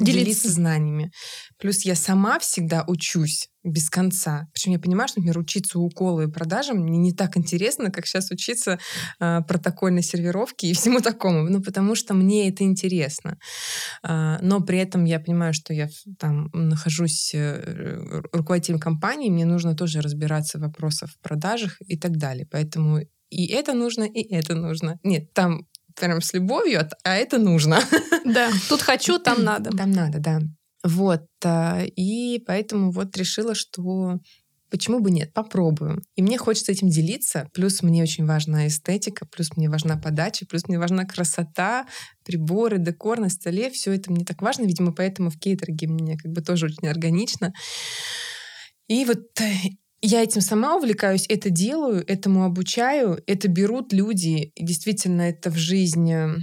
делиться. делиться знаниями. Плюс я сама всегда учусь без конца. Причем я понимаю, что, например, учиться уколу и продажам мне не так интересно, как сейчас учиться э, протокольной сервировке и всему такому. Ну, потому что мне это интересно. Э, но при этом я понимаю, что я там нахожусь э, руководителем компании, мне нужно тоже разбираться в вопросах в продажах и так далее. Поэтому и это нужно, и это нужно. Нет, там прям с любовью, а это нужно. Да, тут хочу, там надо. Там надо, да. Вот. А, и поэтому вот решила, что почему бы нет, попробую. И мне хочется этим делиться. Плюс мне очень важна эстетика, плюс мне важна подача, плюс мне важна красота, приборы, декор на столе. Все это мне так важно. Видимо, поэтому в кейтерге мне как бы тоже очень органично. И вот э, я этим сама увлекаюсь, это делаю, этому обучаю, это берут люди, и действительно это в жизнь э,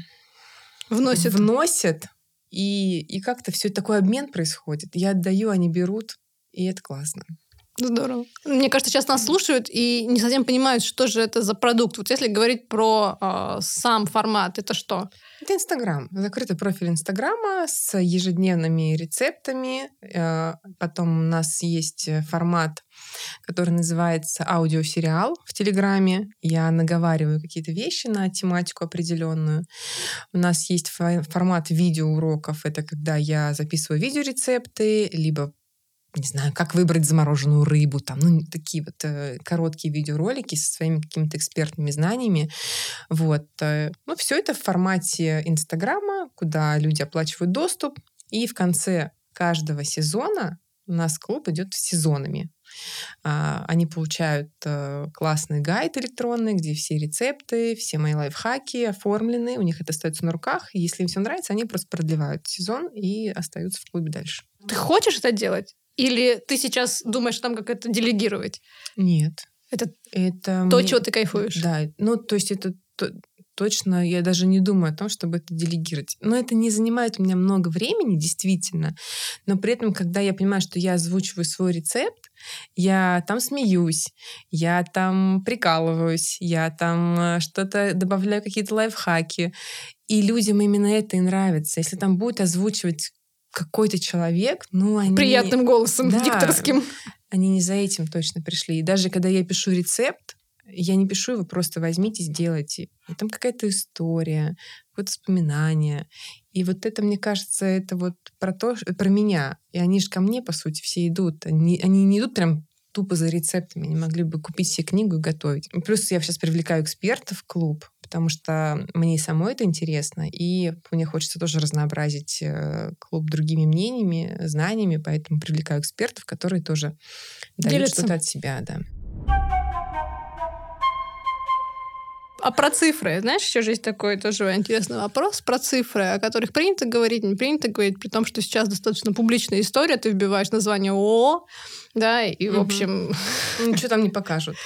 вносят. вносят и, и как-то все такой обмен происходит. Я отдаю, они берут, и это классно. Здорово. Мне кажется, сейчас нас слушают и не совсем понимают, что же это за продукт. Вот если говорить про э, сам формат, это что? Это Инстаграм. Закрытый профиль Инстаграма с ежедневными рецептами. Э, потом у нас есть формат, который называется аудиосериал в Телеграме. Я наговариваю какие-то вещи на тематику определенную. У нас есть формат видеоуроков. Это когда я записываю видеорецепты, либо не знаю, как выбрать замороженную рыбу, там, ну, такие вот э, короткие видеоролики со своими какими-то экспертными знаниями. Вот. Э, ну, все это в формате Инстаграма, куда люди оплачивают доступ, и в конце каждого сезона у нас клуб идет сезонами. А, они получают э, классный гайд электронный, где все рецепты, все мои лайфхаки оформлены, у них это остается на руках. Если им все нравится, они просто продлевают сезон и остаются в клубе дальше. Ты хочешь это делать? Или ты сейчас думаешь там, как это делегировать? Нет. Это, это то, мне... чего ты кайфуешь? Да. Ну, то есть это точно, я даже не думаю о том, чтобы это делегировать. Но это не занимает у меня много времени, действительно. Но при этом, когда я понимаю, что я озвучиваю свой рецепт, я там смеюсь, я там прикалываюсь, я там э, что-то добавляю, какие-то лайфхаки. И людям именно это и нравится. Если там будет озвучивать какой-то человек, ну, они... Приятным голосом, да, дикторским. Они не за этим точно пришли. И даже когда я пишу рецепт, я не пишу его просто возьмите, сделайте. И там какая-то история, какое-то воспоминание. И вот это, мне кажется, это вот про то, про меня. И они же ко мне, по сути, все идут. Они, они не идут прям тупо за рецептами. Они могли бы купить себе книгу и готовить. Плюс я сейчас привлекаю экспертов в клуб, потому что мне самой это интересно, и мне хочется тоже разнообразить э, клуб другими мнениями, знаниями, поэтому привлекаю экспертов, которые тоже дают что-то от себя, да. А про цифры? Знаешь, еще же есть такой тоже интересный вопрос про цифры, о которых принято говорить, не принято говорить, при том, что сейчас достаточно публичная история, ты вбиваешь название ООО, да, и, в общем... Ничего там не покажут.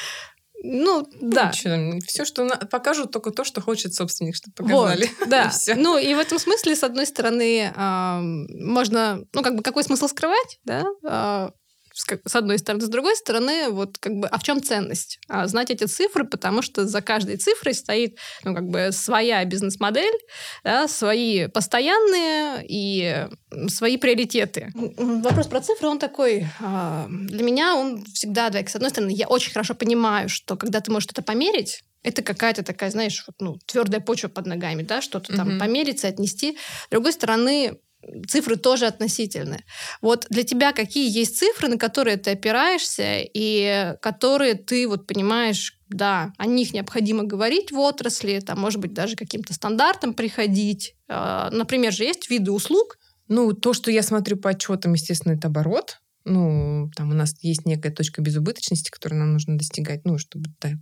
Ну, да. Ничего, все, что покажут, только то, что хочет собственник, чтобы показали. Вот, да. и ну, и в этом смысле, с одной стороны, э, можно, ну, как бы, какой смысл скрывать, да? Э, с одной стороны. С другой стороны, вот как бы, а в чем ценность? А, знать эти цифры, потому что за каждой цифрой стоит, ну, как бы своя бизнес-модель, да, свои постоянные и свои приоритеты. Вопрос про цифры, он такой, а, для меня он всегда, да, с одной стороны, я очень хорошо понимаю, что когда ты можешь что-то померить, это какая-то такая, знаешь, вот, ну, твердая почва под ногами, да, что-то там mm-hmm. померить, отнести. С другой стороны, цифры тоже относительны. Вот для тебя какие есть цифры, на которые ты опираешься и которые ты вот понимаешь, да, о них необходимо говорить в отрасли, там, может быть, даже каким-то стандартам приходить. А, например, же есть виды услуг. Ну, то, что я смотрю по отчетам, естественно, это оборот. Ну, там у нас есть некая точка безубыточности, которую нам нужно достигать, ну, чтобы так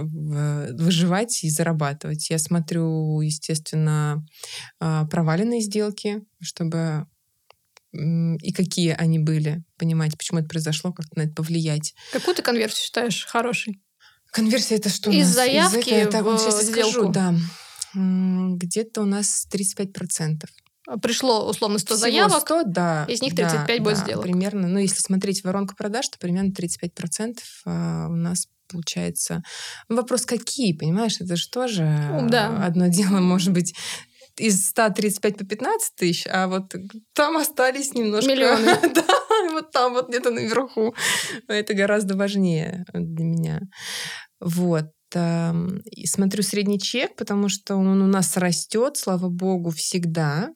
выживать и зарабатывать. Я смотрю, естественно, а, проваленные сделки, чтобы и какие они были, понимать, почему это произошло, как на это повлиять. Какую ты конверсию считаешь хорошей? Конверсия это что? Из заявки Из, это, в сейчас сделку. Скажу, да. Где-то у нас 35%. А пришло условно 100 Всего заявок, 100, да, из них 35 да, будет да, сделок. Примерно, ну если смотреть воронку продаж, то примерно 35% а, у нас получается. Вопрос какие, понимаешь, это же тоже да. одно дело, может быть, из 135 по 15 тысяч, а вот там остались немножко... Миллионы. да, вот там вот где-то наверху. Это гораздо важнее для меня. Вот. И смотрю средний чек, потому что он у нас растет, слава богу, всегда.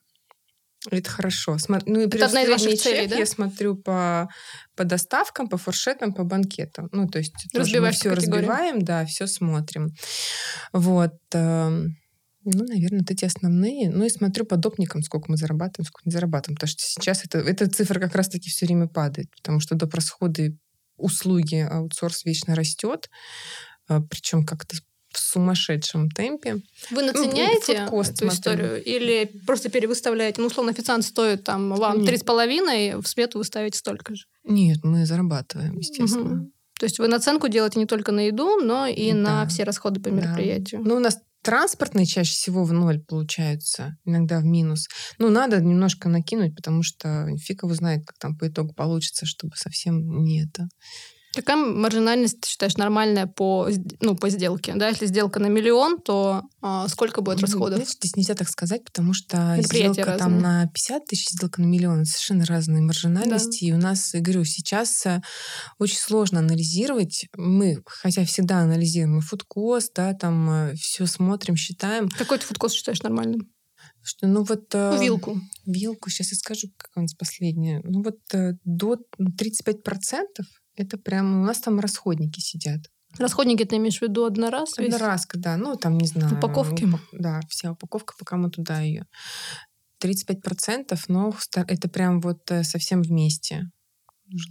Это хорошо. Ну и это одна из ваших целей, да? Я смотрю по, по доставкам, по фуршетам, по банкетам. Ну, то есть мы все разбиваем, да, все смотрим. Вот. Эм, ну, наверное, вот эти основные. Ну и смотрю по допникам, сколько мы зарабатываем, сколько не зарабатываем. Потому что сейчас это, эта цифра как раз-таки все время падает. Потому что доп. расходы услуги аутсорс вечно растет. А, Причем как-то в сумасшедшем темпе. Вы ну, наценяете ну, эту историю или просто перевыставляете? Ну, условно, официант стоит там вам три с половиной, в смету вы ставите столько же. Нет, мы зарабатываем, естественно. Угу. То есть вы наценку делаете не только на еду, но и да. на все расходы по мероприятию. Да. Ну, у нас транспортные чаще всего в ноль получаются, иногда в минус. Ну, надо немножко накинуть, потому что фиг его знает, как там по итогу получится, чтобы совсем не это Какая маржинальность, ты считаешь, нормальная по, ну, по сделке? Да, если сделка на миллион, то а, сколько будет расходов? Знаешь, здесь нельзя так сказать, потому что сделка разные. там на 50 тысяч, сделка на миллион, это совершенно разные маржинальности. Да. И у нас, я говорю, сейчас э, очень сложно анализировать. Мы, хотя всегда анализируем и фудкост, да, там э, все смотрим, считаем. Какой ты фудкост считаешь нормальным? Что, ну вот... Ну, вилку. Вилку, сейчас я скажу, как у нас последняя. Ну вот до 35% это прям у нас там расходники сидят. Расходники ты имеешь в виду одноразовые? Одноразка, да. Ну, там, не знаю. Упаковки? Уп- да, вся упаковка, пока мы туда ее. 35%, но это прям вот э, совсем вместе.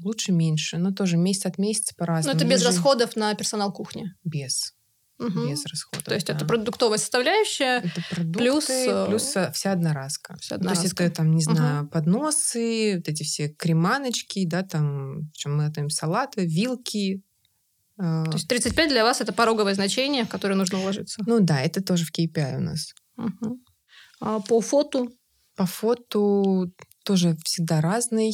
Лучше меньше, но тоже месяц от месяца по-разному. Но это без расходов на персонал кухни? Без. Угу. Без расходов. То есть да. это продуктовая составляющая это продукты, плюс, э, плюс вся одноразка. Вся одноразка. То есть это там, не знаю, угу. подносы, вот эти все креманочки, да, там, чем мы готовим салаты, вилки. А. То есть 35 для вас это пороговое значение, в которое нужно уложиться? Ну да, это тоже в KPI у нас. Угу. А по фото? По фото тоже всегда разный.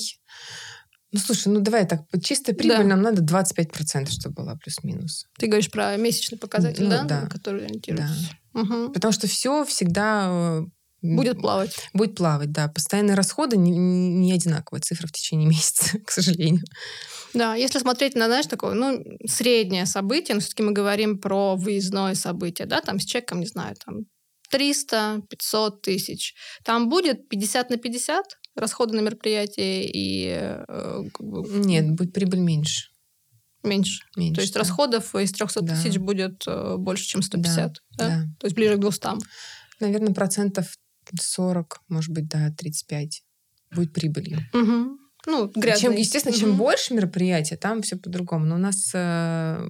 Ну, слушай, ну давай так, чистая прибыль да. нам надо 25%, чтобы была плюс-минус. Ты говоришь про месячный показатель, ну, да? да? Который ориентируется. Да. Угу. Потому что все всегда... Будет плавать. Будет плавать, да. Постоянные расходы не, не одинаковая цифра в течение месяца, к сожалению. Да, если смотреть на, знаешь, такое, ну, среднее событие, но все-таки мы говорим про выездное событие, да, там с чеком, не знаю, там 300, 500 тысяч. Там будет 50 на 50 расходы на мероприятие и... Э, Нет, будет прибыль меньше. Меньше. меньше То есть да. расходов из 300 да. тысяч будет э, больше, чем 150. Да, да? да. То есть ближе к 200. Наверное, процентов 40, может быть, да, 35 будет прибылью. Угу. Ну, грязный. Чем, естественно, угу. чем больше мероприятий, там все по-другому. Но у нас э,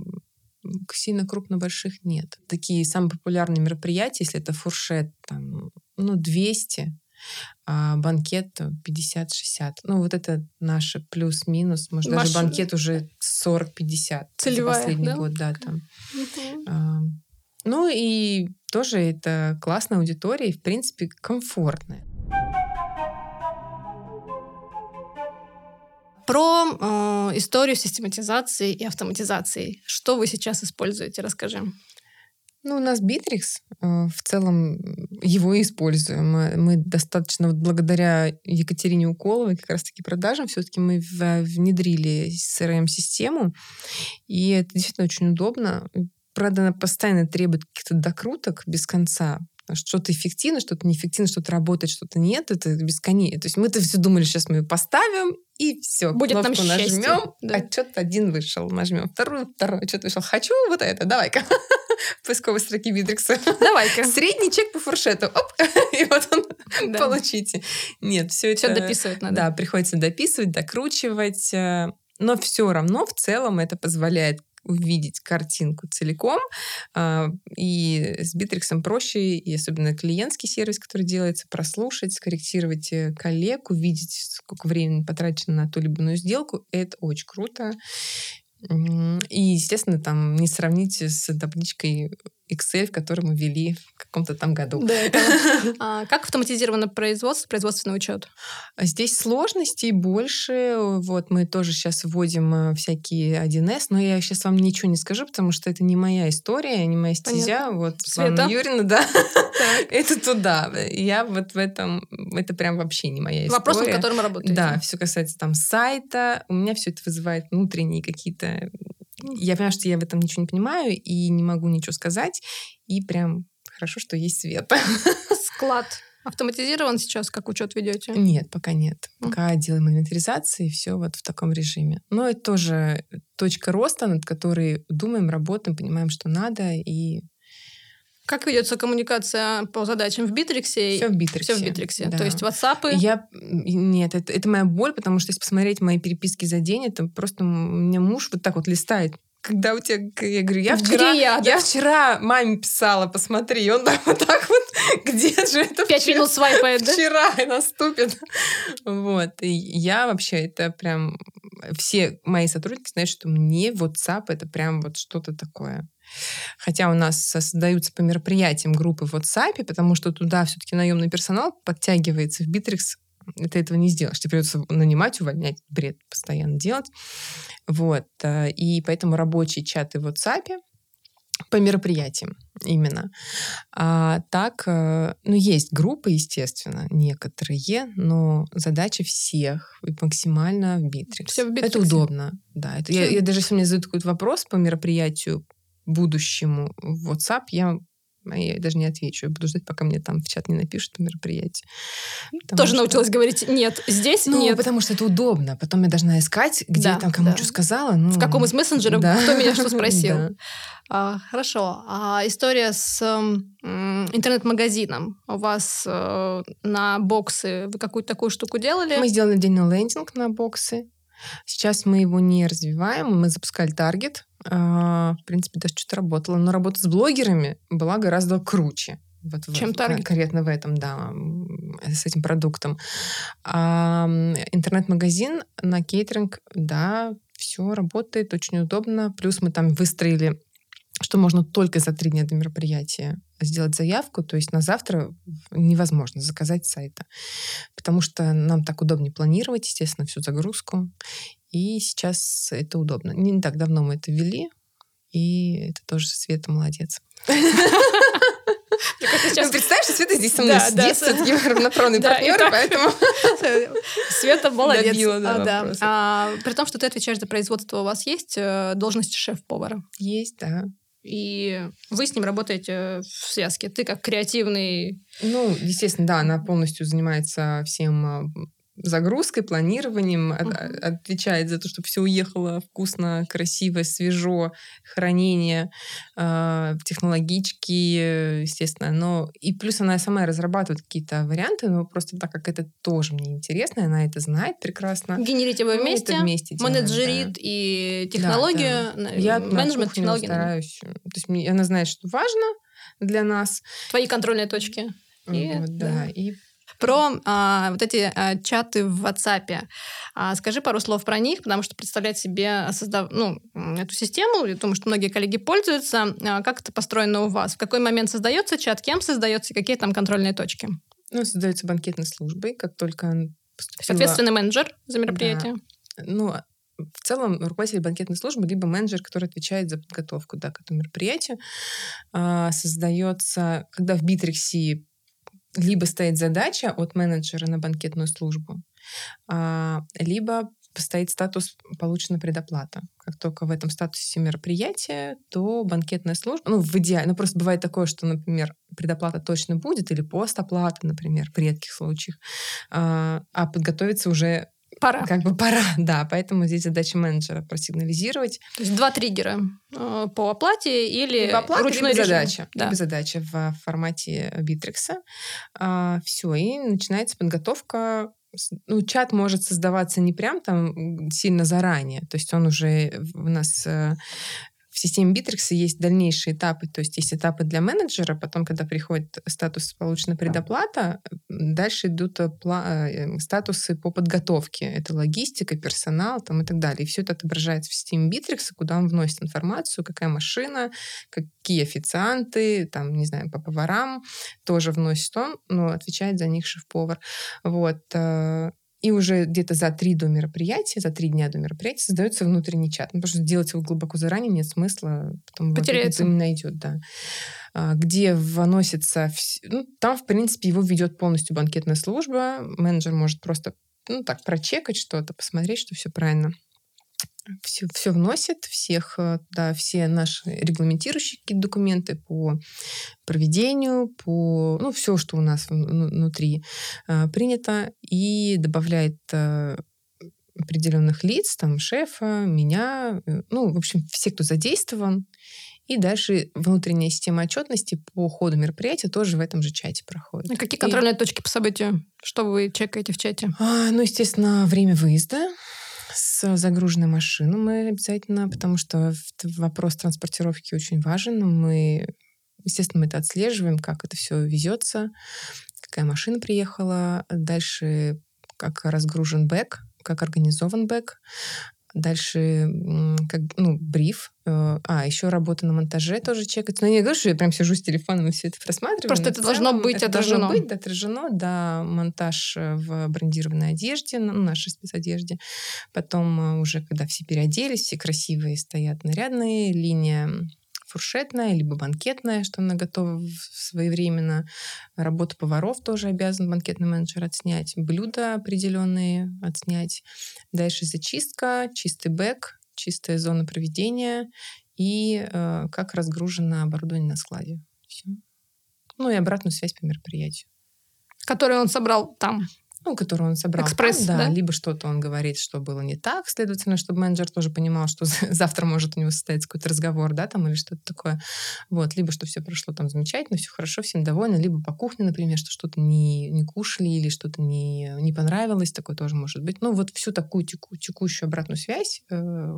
сильно крупно больших нет. Такие самые популярные мероприятия, если это фуршет, там, ну, 200, а банкет 50-60. Ну, вот это наше плюс-минус. Может, Ваш... даже банкет уже 40-50 Целевая, за последний да? год, да, там. Угу. А, ну, и тоже это классная аудитория и, в принципе, комфортная. Про э, историю систематизации и автоматизации. Что вы сейчас используете? Расскажи. Ну, у нас Bittrex, э, в целом его используем. Мы достаточно, вот благодаря Екатерине Уколовой, как раз-таки продажам, все-таки мы внедрили CRM-систему, и это действительно очень удобно. Правда, она постоянно требует каких-то докруток без конца, что-то эффективно, что-то неэффективно, что-то работает, что-то нет, это бесконечно. То есть мы-то все думали, сейчас мы ее поставим, и все. Будет нам нажмем, да. а что-то один вышел, нажмем, второй, второй, что-то вышел. Хочу вот это, давай-ка. Поисковой строки Битрикса. Давай-ка. Средний чек по фуршету. Оп, и вот он, да. получите. Нет, все это... Все дописывать надо. Да, приходится дописывать, докручивать. Э, но все равно в целом это позволяет увидеть картинку целиком. А, и с Битриксом проще, и особенно клиентский сервис, который делается, прослушать, скорректировать э, коллег, увидеть, сколько времени потрачено на ту либо иную сделку. Это очень круто. И, естественно, там не сравнить с табличкой Excel, который мы ввели в каком-то там году. Да, а как автоматизировано производство, производственный учет? А здесь сложностей больше. Вот мы тоже сейчас вводим э, всякие 1С, но я сейчас вам ничего не скажу, потому что это не моя история, не моя стезя. Понятно. Вот Света Юрина, да, это туда. Я вот в этом, это прям вообще не моя история. Вопрос, над которым работаете. Да, все касается там сайта. У меня все это вызывает внутренние какие-то я понимаю, что я в этом ничего не понимаю и не могу ничего сказать. И прям хорошо, что есть свет. Склад автоматизирован сейчас, как учет ведете? Нет, пока нет. Пока мм. делаем инвентаризацию, и все вот в таком режиме. Но это тоже точка роста, над которой думаем, работаем, понимаем, что надо, и как ведется коммуникация по задачам в Битриксе? Все в Битриксе. Все в Битриксе. Да. То есть WhatsApp? Я... Нет, это, это моя боль, потому что если посмотреть мои переписки за день, это просто у меня муж вот так вот листает когда у тебя, я говорю, я вчера, я, я вчера маме писала, посмотри, и он да, вот так вот, где же это Пять минут свайпает, да? Вчера наступит. Вот, и я вообще, это прям, все мои сотрудники знают, что мне WhatsApp это прям вот что-то такое. Хотя у нас создаются по мероприятиям группы в WhatsApp, потому что туда все-таки наемный персонал подтягивается. В Bittrex Ты этого не сделаешь. Тебе придется нанимать, увольнять, бред постоянно делать. Вот. Э, и поэтому рабочие чаты в WhatsApp по мероприятиям именно. А так, э, ну, есть группы, естественно, некоторые, но задача всех максимально в Bittrex. Все в Bittrex. Это удобно, да. Это, я, я даже если мне задают какой-то вопрос по мероприятию будущему в WhatsApp, я а я даже не отвечу. Я буду ждать, пока мне там в чат не напишут по мероприятию. Тоже что... научилась говорить «нет». Здесь ну, «нет». потому что это удобно. Потом я должна искать, где да, я там кому да. что сказала. Ну... В каком из мессенджеров да. кто меня что спросил. Да. А, хорошо. А история с интернет-магазином. У вас э, на боксы вы какую-то такую штуку делали? Мы сделали отдельный лендинг на боксы. Сейчас мы его не развиваем. Мы запускали таргет а, в принципе, даже что-то работало. Но работа с блогерами была гораздо круче. Вот Чем в, таргет? Конкретно в этом, да, с этим продуктом. А, интернет-магазин на кейтеринг, да, все работает, очень удобно. Плюс мы там выстроили что можно только за три дня до мероприятия сделать заявку, то есть на завтра невозможно заказать сайта, потому что нам так удобнее планировать, естественно, всю загрузку, и сейчас это удобно. Не так давно мы это ввели, и это тоже Света молодец. Сейчас... Ну, представь, что Света здесь со мной да, сидит, да, все-таки равноправный да, партнер, так... поэтому... Света молодец. Добила, да, а, да. А, при том, что ты отвечаешь за производство, у вас есть э, должность шеф-повара? Есть, да. И вы с ним работаете в связке. Ты как креативный... Ну, естественно, да, она полностью занимается всем а, загрузкой, планированием, uh-huh. от, отвечает за то, чтобы все уехало вкусно, красиво, свежо, хранение, э, технологички, естественно. Но и плюс она сама разрабатывает какие-то варианты, но просто так как это тоже мне интересно, она это знает прекрасно. Генерите вы вместе, вместе делаем, менеджерит да. и технологию, да, да. Я менеджмент технологии. стараюсь. То есть она знает, что важно для нас. Твои контрольные точки. И, вот, да. да. И про а, вот эти а, чаты в WhatsApp. А, скажи пару слов про них, потому что представлять себе создав... ну, эту систему, я думаю, что многие коллеги пользуются. А, как это построено у вас? В какой момент создается чат, кем создается, какие там контрольные точки? Ну, создается банкетной службой, как только поступила... Ответственный менеджер за мероприятие? Да. Ну, в целом руководитель банкетной службы либо менеджер, который отвечает за подготовку да, к этому мероприятию, а, создается, когда в Битриксе либо стоит задача от менеджера на банкетную службу, а, либо стоит статус «получена предоплата». Как только в этом статусе мероприятия, то банкетная служба, ну, в идеале, ну, просто бывает такое, что, например, предоплата точно будет, или постоплата, например, в редких случаях, а, а подготовиться уже Пора. Как бы пора, да. Поэтому здесь задача менеджера просигнализировать. То есть два триггера э, по оплате или либо оплата, ручной либо режим. задача. Да. Либо задача в формате Битрикса. А, все, и начинается подготовка ну, чат может создаваться не прям там сильно заранее, то есть он уже у нас э, в системе Bittrex есть дальнейшие этапы, то есть есть этапы для менеджера, потом, когда приходит статус получена предоплата, дальше идут э, э, статусы по подготовке. Это логистика, персонал там, и так далее. И все это отображается в системе Bittrex, куда он вносит информацию, какая машина, какие официанты, там, не знаю, по поварам тоже вносит он, но отвечает за них шеф-повар. Вот. И уже где-то за три до мероприятия, за три дня до мероприятия создается внутренний чат. Ну, потому что делать его глубоко заранее нет смысла. Потом Потеряется. не найдет, да. А, где выносится... Ну, там, в принципе, его ведет полностью банкетная служба. Менеджер может просто ну, так прочекать что-то, посмотреть, что все правильно все, все вносит, всех, э, да, все наши регламентирующие какие-то документы по проведению, по, ну, все, что у нас внутри э, принято, и добавляет э, определенных лиц, там, шефа, меня, ну, в общем, все, кто задействован, и дальше внутренняя система отчетности по ходу мероприятия тоже в этом же чате проходит. А какие контрольные и... точки по событию? Что вы чекаете в чате? А, ну, естественно, время выезда, с загруженной машиной мы обязательно, потому что вопрос транспортировки очень важен. Мы, естественно, мы это отслеживаем, как это все везется, какая машина приехала, дальше как разгружен бэк, как организован бэк. Дальше, как, ну, бриф. Э, а, еще работа на монтаже тоже чекать. Но я не говорю, что я прям сижу с телефоном и все это просматриваю. Просто это должно быть это отражено. должно быть отражено, да. Монтаж э, в брендированной одежде, ну, нашей спецодежде. Потом э, уже, когда все переоделись, все красивые стоят нарядные, линия фуршетная, либо банкетная, что она готова своевременно. Работа поваров тоже обязан банкетный менеджер отснять. Блюда определенные отснять. Дальше зачистка, чистый бэк, чистая зона проведения и э, как разгружено оборудование на складе. Все. Ну и обратную связь по мероприятию. Которую он собрал там ну, которую он собрал. Экспресс, там, да, да? Либо что-то он говорит, что было не так, следовательно, чтобы менеджер тоже понимал, что завтра может у него состояться какой-то разговор, да, там, или что-то такое. Вот. Либо что все прошло там замечательно, все хорошо, всем довольны, либо по кухне, например, что что-то не, не кушали или что-то не, не понравилось, такое тоже может быть. Ну, вот всю такую теку, текущую обратную связь э,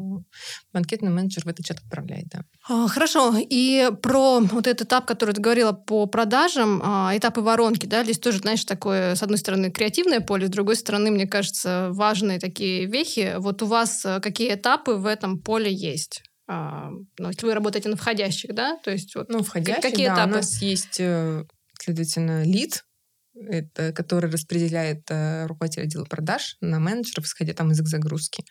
банкетный менеджер в этот чат отправляет, да. А, хорошо. И про вот этот этап, который ты говорила по продажам, а, этапы воронки, да, здесь тоже, знаешь, такое, с одной стороны, креативное спортивное поле, с другой стороны, мне кажется, важные такие вехи. Вот у вас э, какие этапы в этом поле есть? А, ну, если вы работаете на входящих, да? То есть вот ну, входящих, какие да, этапы? у нас есть, э, следовательно, лид, это, который распределяет э, руководитель отдела продаж на менеджеров, исходя там из их загрузки.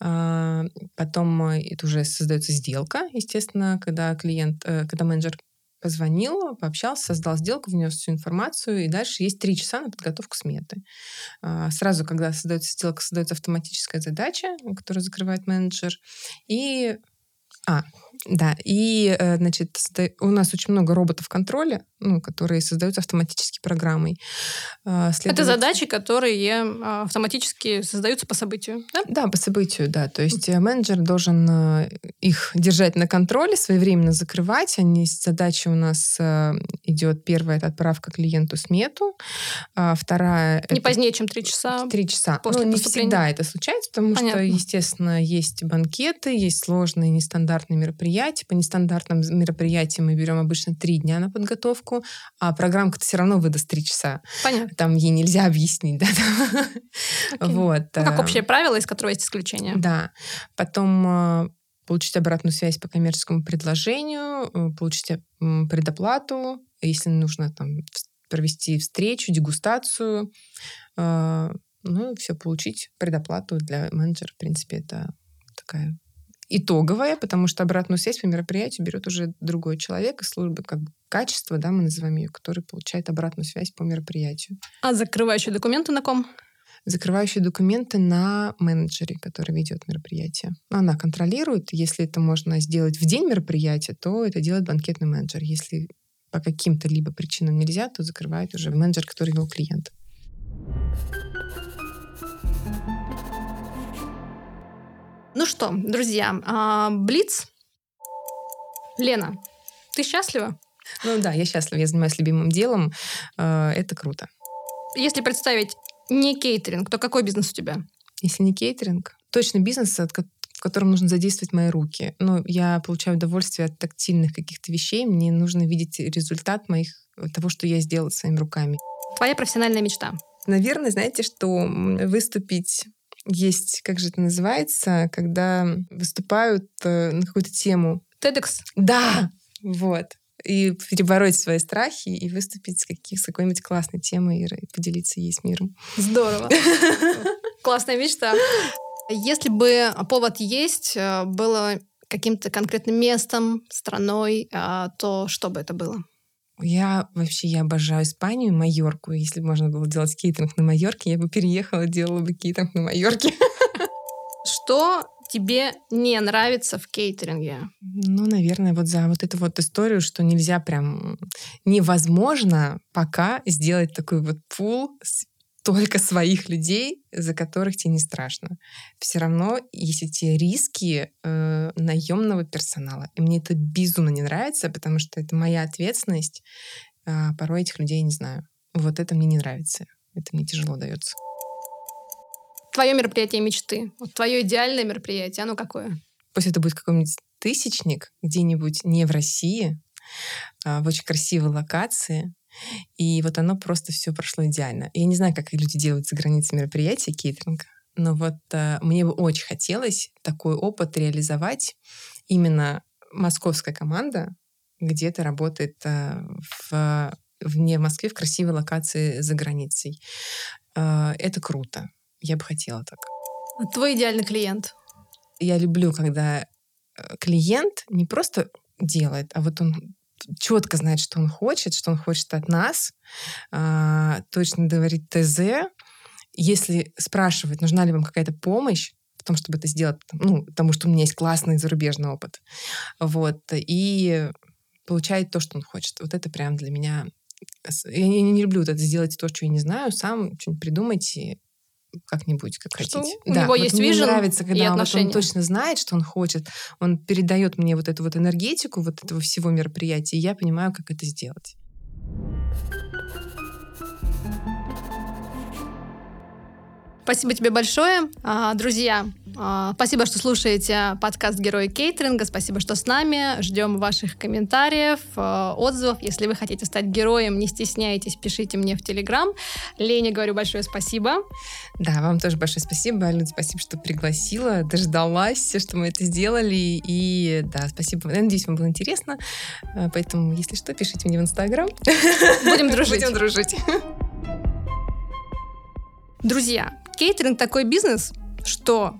А, потом это уже создается сделка, естественно, когда клиент, когда менеджер позвонил, пообщался, создал сделку, внес всю информацию, и дальше есть три часа на подготовку сметы. А, сразу, когда создается сделка, создается автоматическая задача, которую закрывает менеджер, и а, да, и, э, значит, у нас очень много роботов контроля, ну, которые создаются автоматически программой. А. Это задачи, которые а, автоматически создаются по событию, да? Да, по событию, да. То есть mm-hmm. менеджер должен э, их держать на контроле, своевременно закрывать. Они, задача у нас идет первая, это отправка клиенту смету, а вторая... Не это... позднее, чем три часа Три часа. После ну, не всегда это случается, потому Понятно. что, естественно, есть банкеты, есть сложные, нестандартные мероприятия, мероприятий. По нестандартным мероприятиям мы берем обычно три дня на подготовку, а программка-то все равно выдаст три часа. Понятно. Там ей нельзя объяснить, да. Okay. Вот. Ну, как э, общее правило, из которого есть исключение. Да. Потом э, получить обратную связь по коммерческому предложению, э, получить предоплату, если нужно там провести встречу, дегустацию, ну, все получить предоплату для менеджера, в принципе, это такая итоговая, потому что обратную связь по мероприятию берет уже другой человек из службы как бы качества, да, мы называем ее, который получает обратную связь по мероприятию. А закрывающие документы на ком? Закрывающие документы на менеджере, который ведет мероприятие. Она контролирует. Если это можно сделать в день мероприятия, то это делает банкетный менеджер. Если по каким-то либо причинам нельзя, то закрывает уже менеджер, который вел клиента. Ну что, друзья, а, Блиц. Лена, ты счастлива? Ну да, я счастлива, я занимаюсь любимым делом. А, это круто. Если представить не кейтеринг, то какой бизнес у тебя? Если не кейтеринг, точно бизнес, в котором нужно задействовать мои руки. Ну, я получаю удовольствие от тактильных каких-то вещей. Мне нужно видеть результат моих того, что я сделала своими руками. Твоя профессиональная мечта? Наверное, знаете, что выступить есть, как же это называется, когда выступают э, на какую-то тему. TEDx? Да, вот. И перебороть свои страхи и выступить с, каких, с какой-нибудь классной темой и поделиться ей с миром. Здорово. Классная мечта. Если бы повод есть, э, было каким-то конкретным местом, страной, а, то что бы это было? Я вообще, я обожаю Испанию, Майорку. Если бы можно было делать кейтеринг на Майорке, я бы переехала, делала бы кейтеринг на Майорке. Что тебе не нравится в кейтеринге? Ну, наверное, вот за вот эту вот историю, что нельзя прям невозможно пока сделать такой вот пул только своих людей, за которых тебе не страшно. Все равно есть эти риски э, наемного персонала. И мне это безумно не нравится, потому что это моя ответственность. А порой этих людей я не знаю. Вот это мне не нравится. Это мне тяжело дается. Твое мероприятие мечты. Вот твое идеальное мероприятие, оно какое? Пусть это будет какой-нибудь тысячник где-нибудь не в России, а в очень красивой локации, и вот оно просто все прошло идеально. Я не знаю, как люди делают за границей мероприятия кейтеринга. но вот э, мне бы очень хотелось такой опыт реализовать. Именно московская команда где-то работает э, в, вне Москвы, в красивой локации за границей. Э, это круто. Я бы хотела так. А твой идеальный клиент? Я люблю, когда э, клиент не просто делает, а вот он четко знает, что он хочет, что он хочет от нас, э, точно говорит ТЗ. Если спрашивать, нужна ли вам какая-то помощь, в том, чтобы это сделать, ну, потому что у меня есть классный зарубежный опыт. Вот. И получает то, что он хочет. Вот это прям для меня... Я не, не люблю вот это сделать то, что я не знаю, сам что-нибудь придумайте как-нибудь, как что? хотите. У да, него вот есть мне нравится, когда вот он точно знает, что он хочет, он передает мне вот эту вот энергетику вот этого всего мероприятия, и я понимаю, как это сделать. Спасибо тебе большое. А, друзья, а, спасибо, что слушаете подкаст «Герои кейтеринга». Спасибо, что с нами. Ждем ваших комментариев, а, отзывов. Если вы хотите стать героем, не стесняйтесь, пишите мне в Телеграм. Лене говорю большое спасибо. Да, вам тоже большое спасибо, Люд, спасибо, что пригласила, дождалась, что мы это сделали. И да, спасибо. Я надеюсь, вам было интересно. Поэтому, если что, пишите мне в Инстаграм. Будем дружить. Будем дружить. Друзья, Кейтеринг такой бизнес, что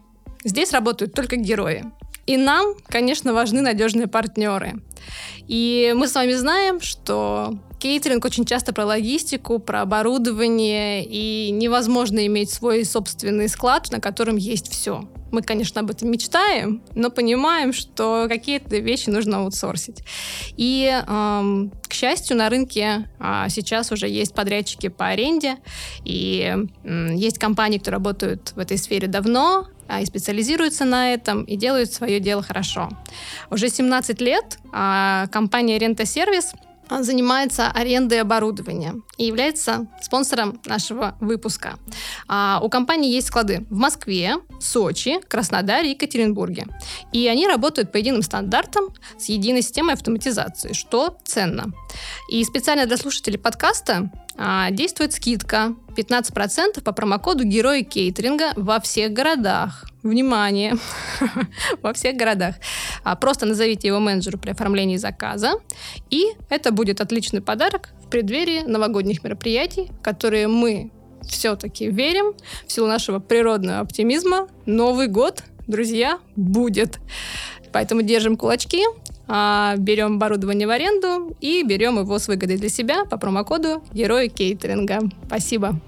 здесь работают только герои. И нам, конечно, важны надежные партнеры. И мы с вами знаем, что кейтеринг очень часто про логистику, про оборудование, и невозможно иметь свой собственный склад, на котором есть все. Мы, конечно, об этом мечтаем, но понимаем, что какие-то вещи нужно аутсорсить. И, эм, к счастью, на рынке э, сейчас уже есть подрядчики по аренде, и э, есть компании, кто работают в этой сфере давно, а, и специализируются на этом, и делают свое дело хорошо. Уже 17 лет э, компания Рента Сервис занимается арендой оборудования и является спонсором нашего выпуска. А, у компании есть склады в Москве, Сочи, Краснодаре и Екатеринбурге. И они работают по единым стандартам с единой системой автоматизации, что ценно. И специально для слушателей подкаста а, действует скидка 15% по промокоду Герои Кейтеринга во всех городах. Внимание! во всех городах. А, просто назовите его менеджеру при оформлении заказа, и это будет отличный подарок в преддверии новогодних мероприятий, которые мы все-таки верим в силу нашего природного оптимизма. Новый год, друзья, будет. Поэтому держим кулачки, а, берем оборудование в аренду и берем его с выгодой для себя по промокоду Герои Кейтеринга. Спасибо.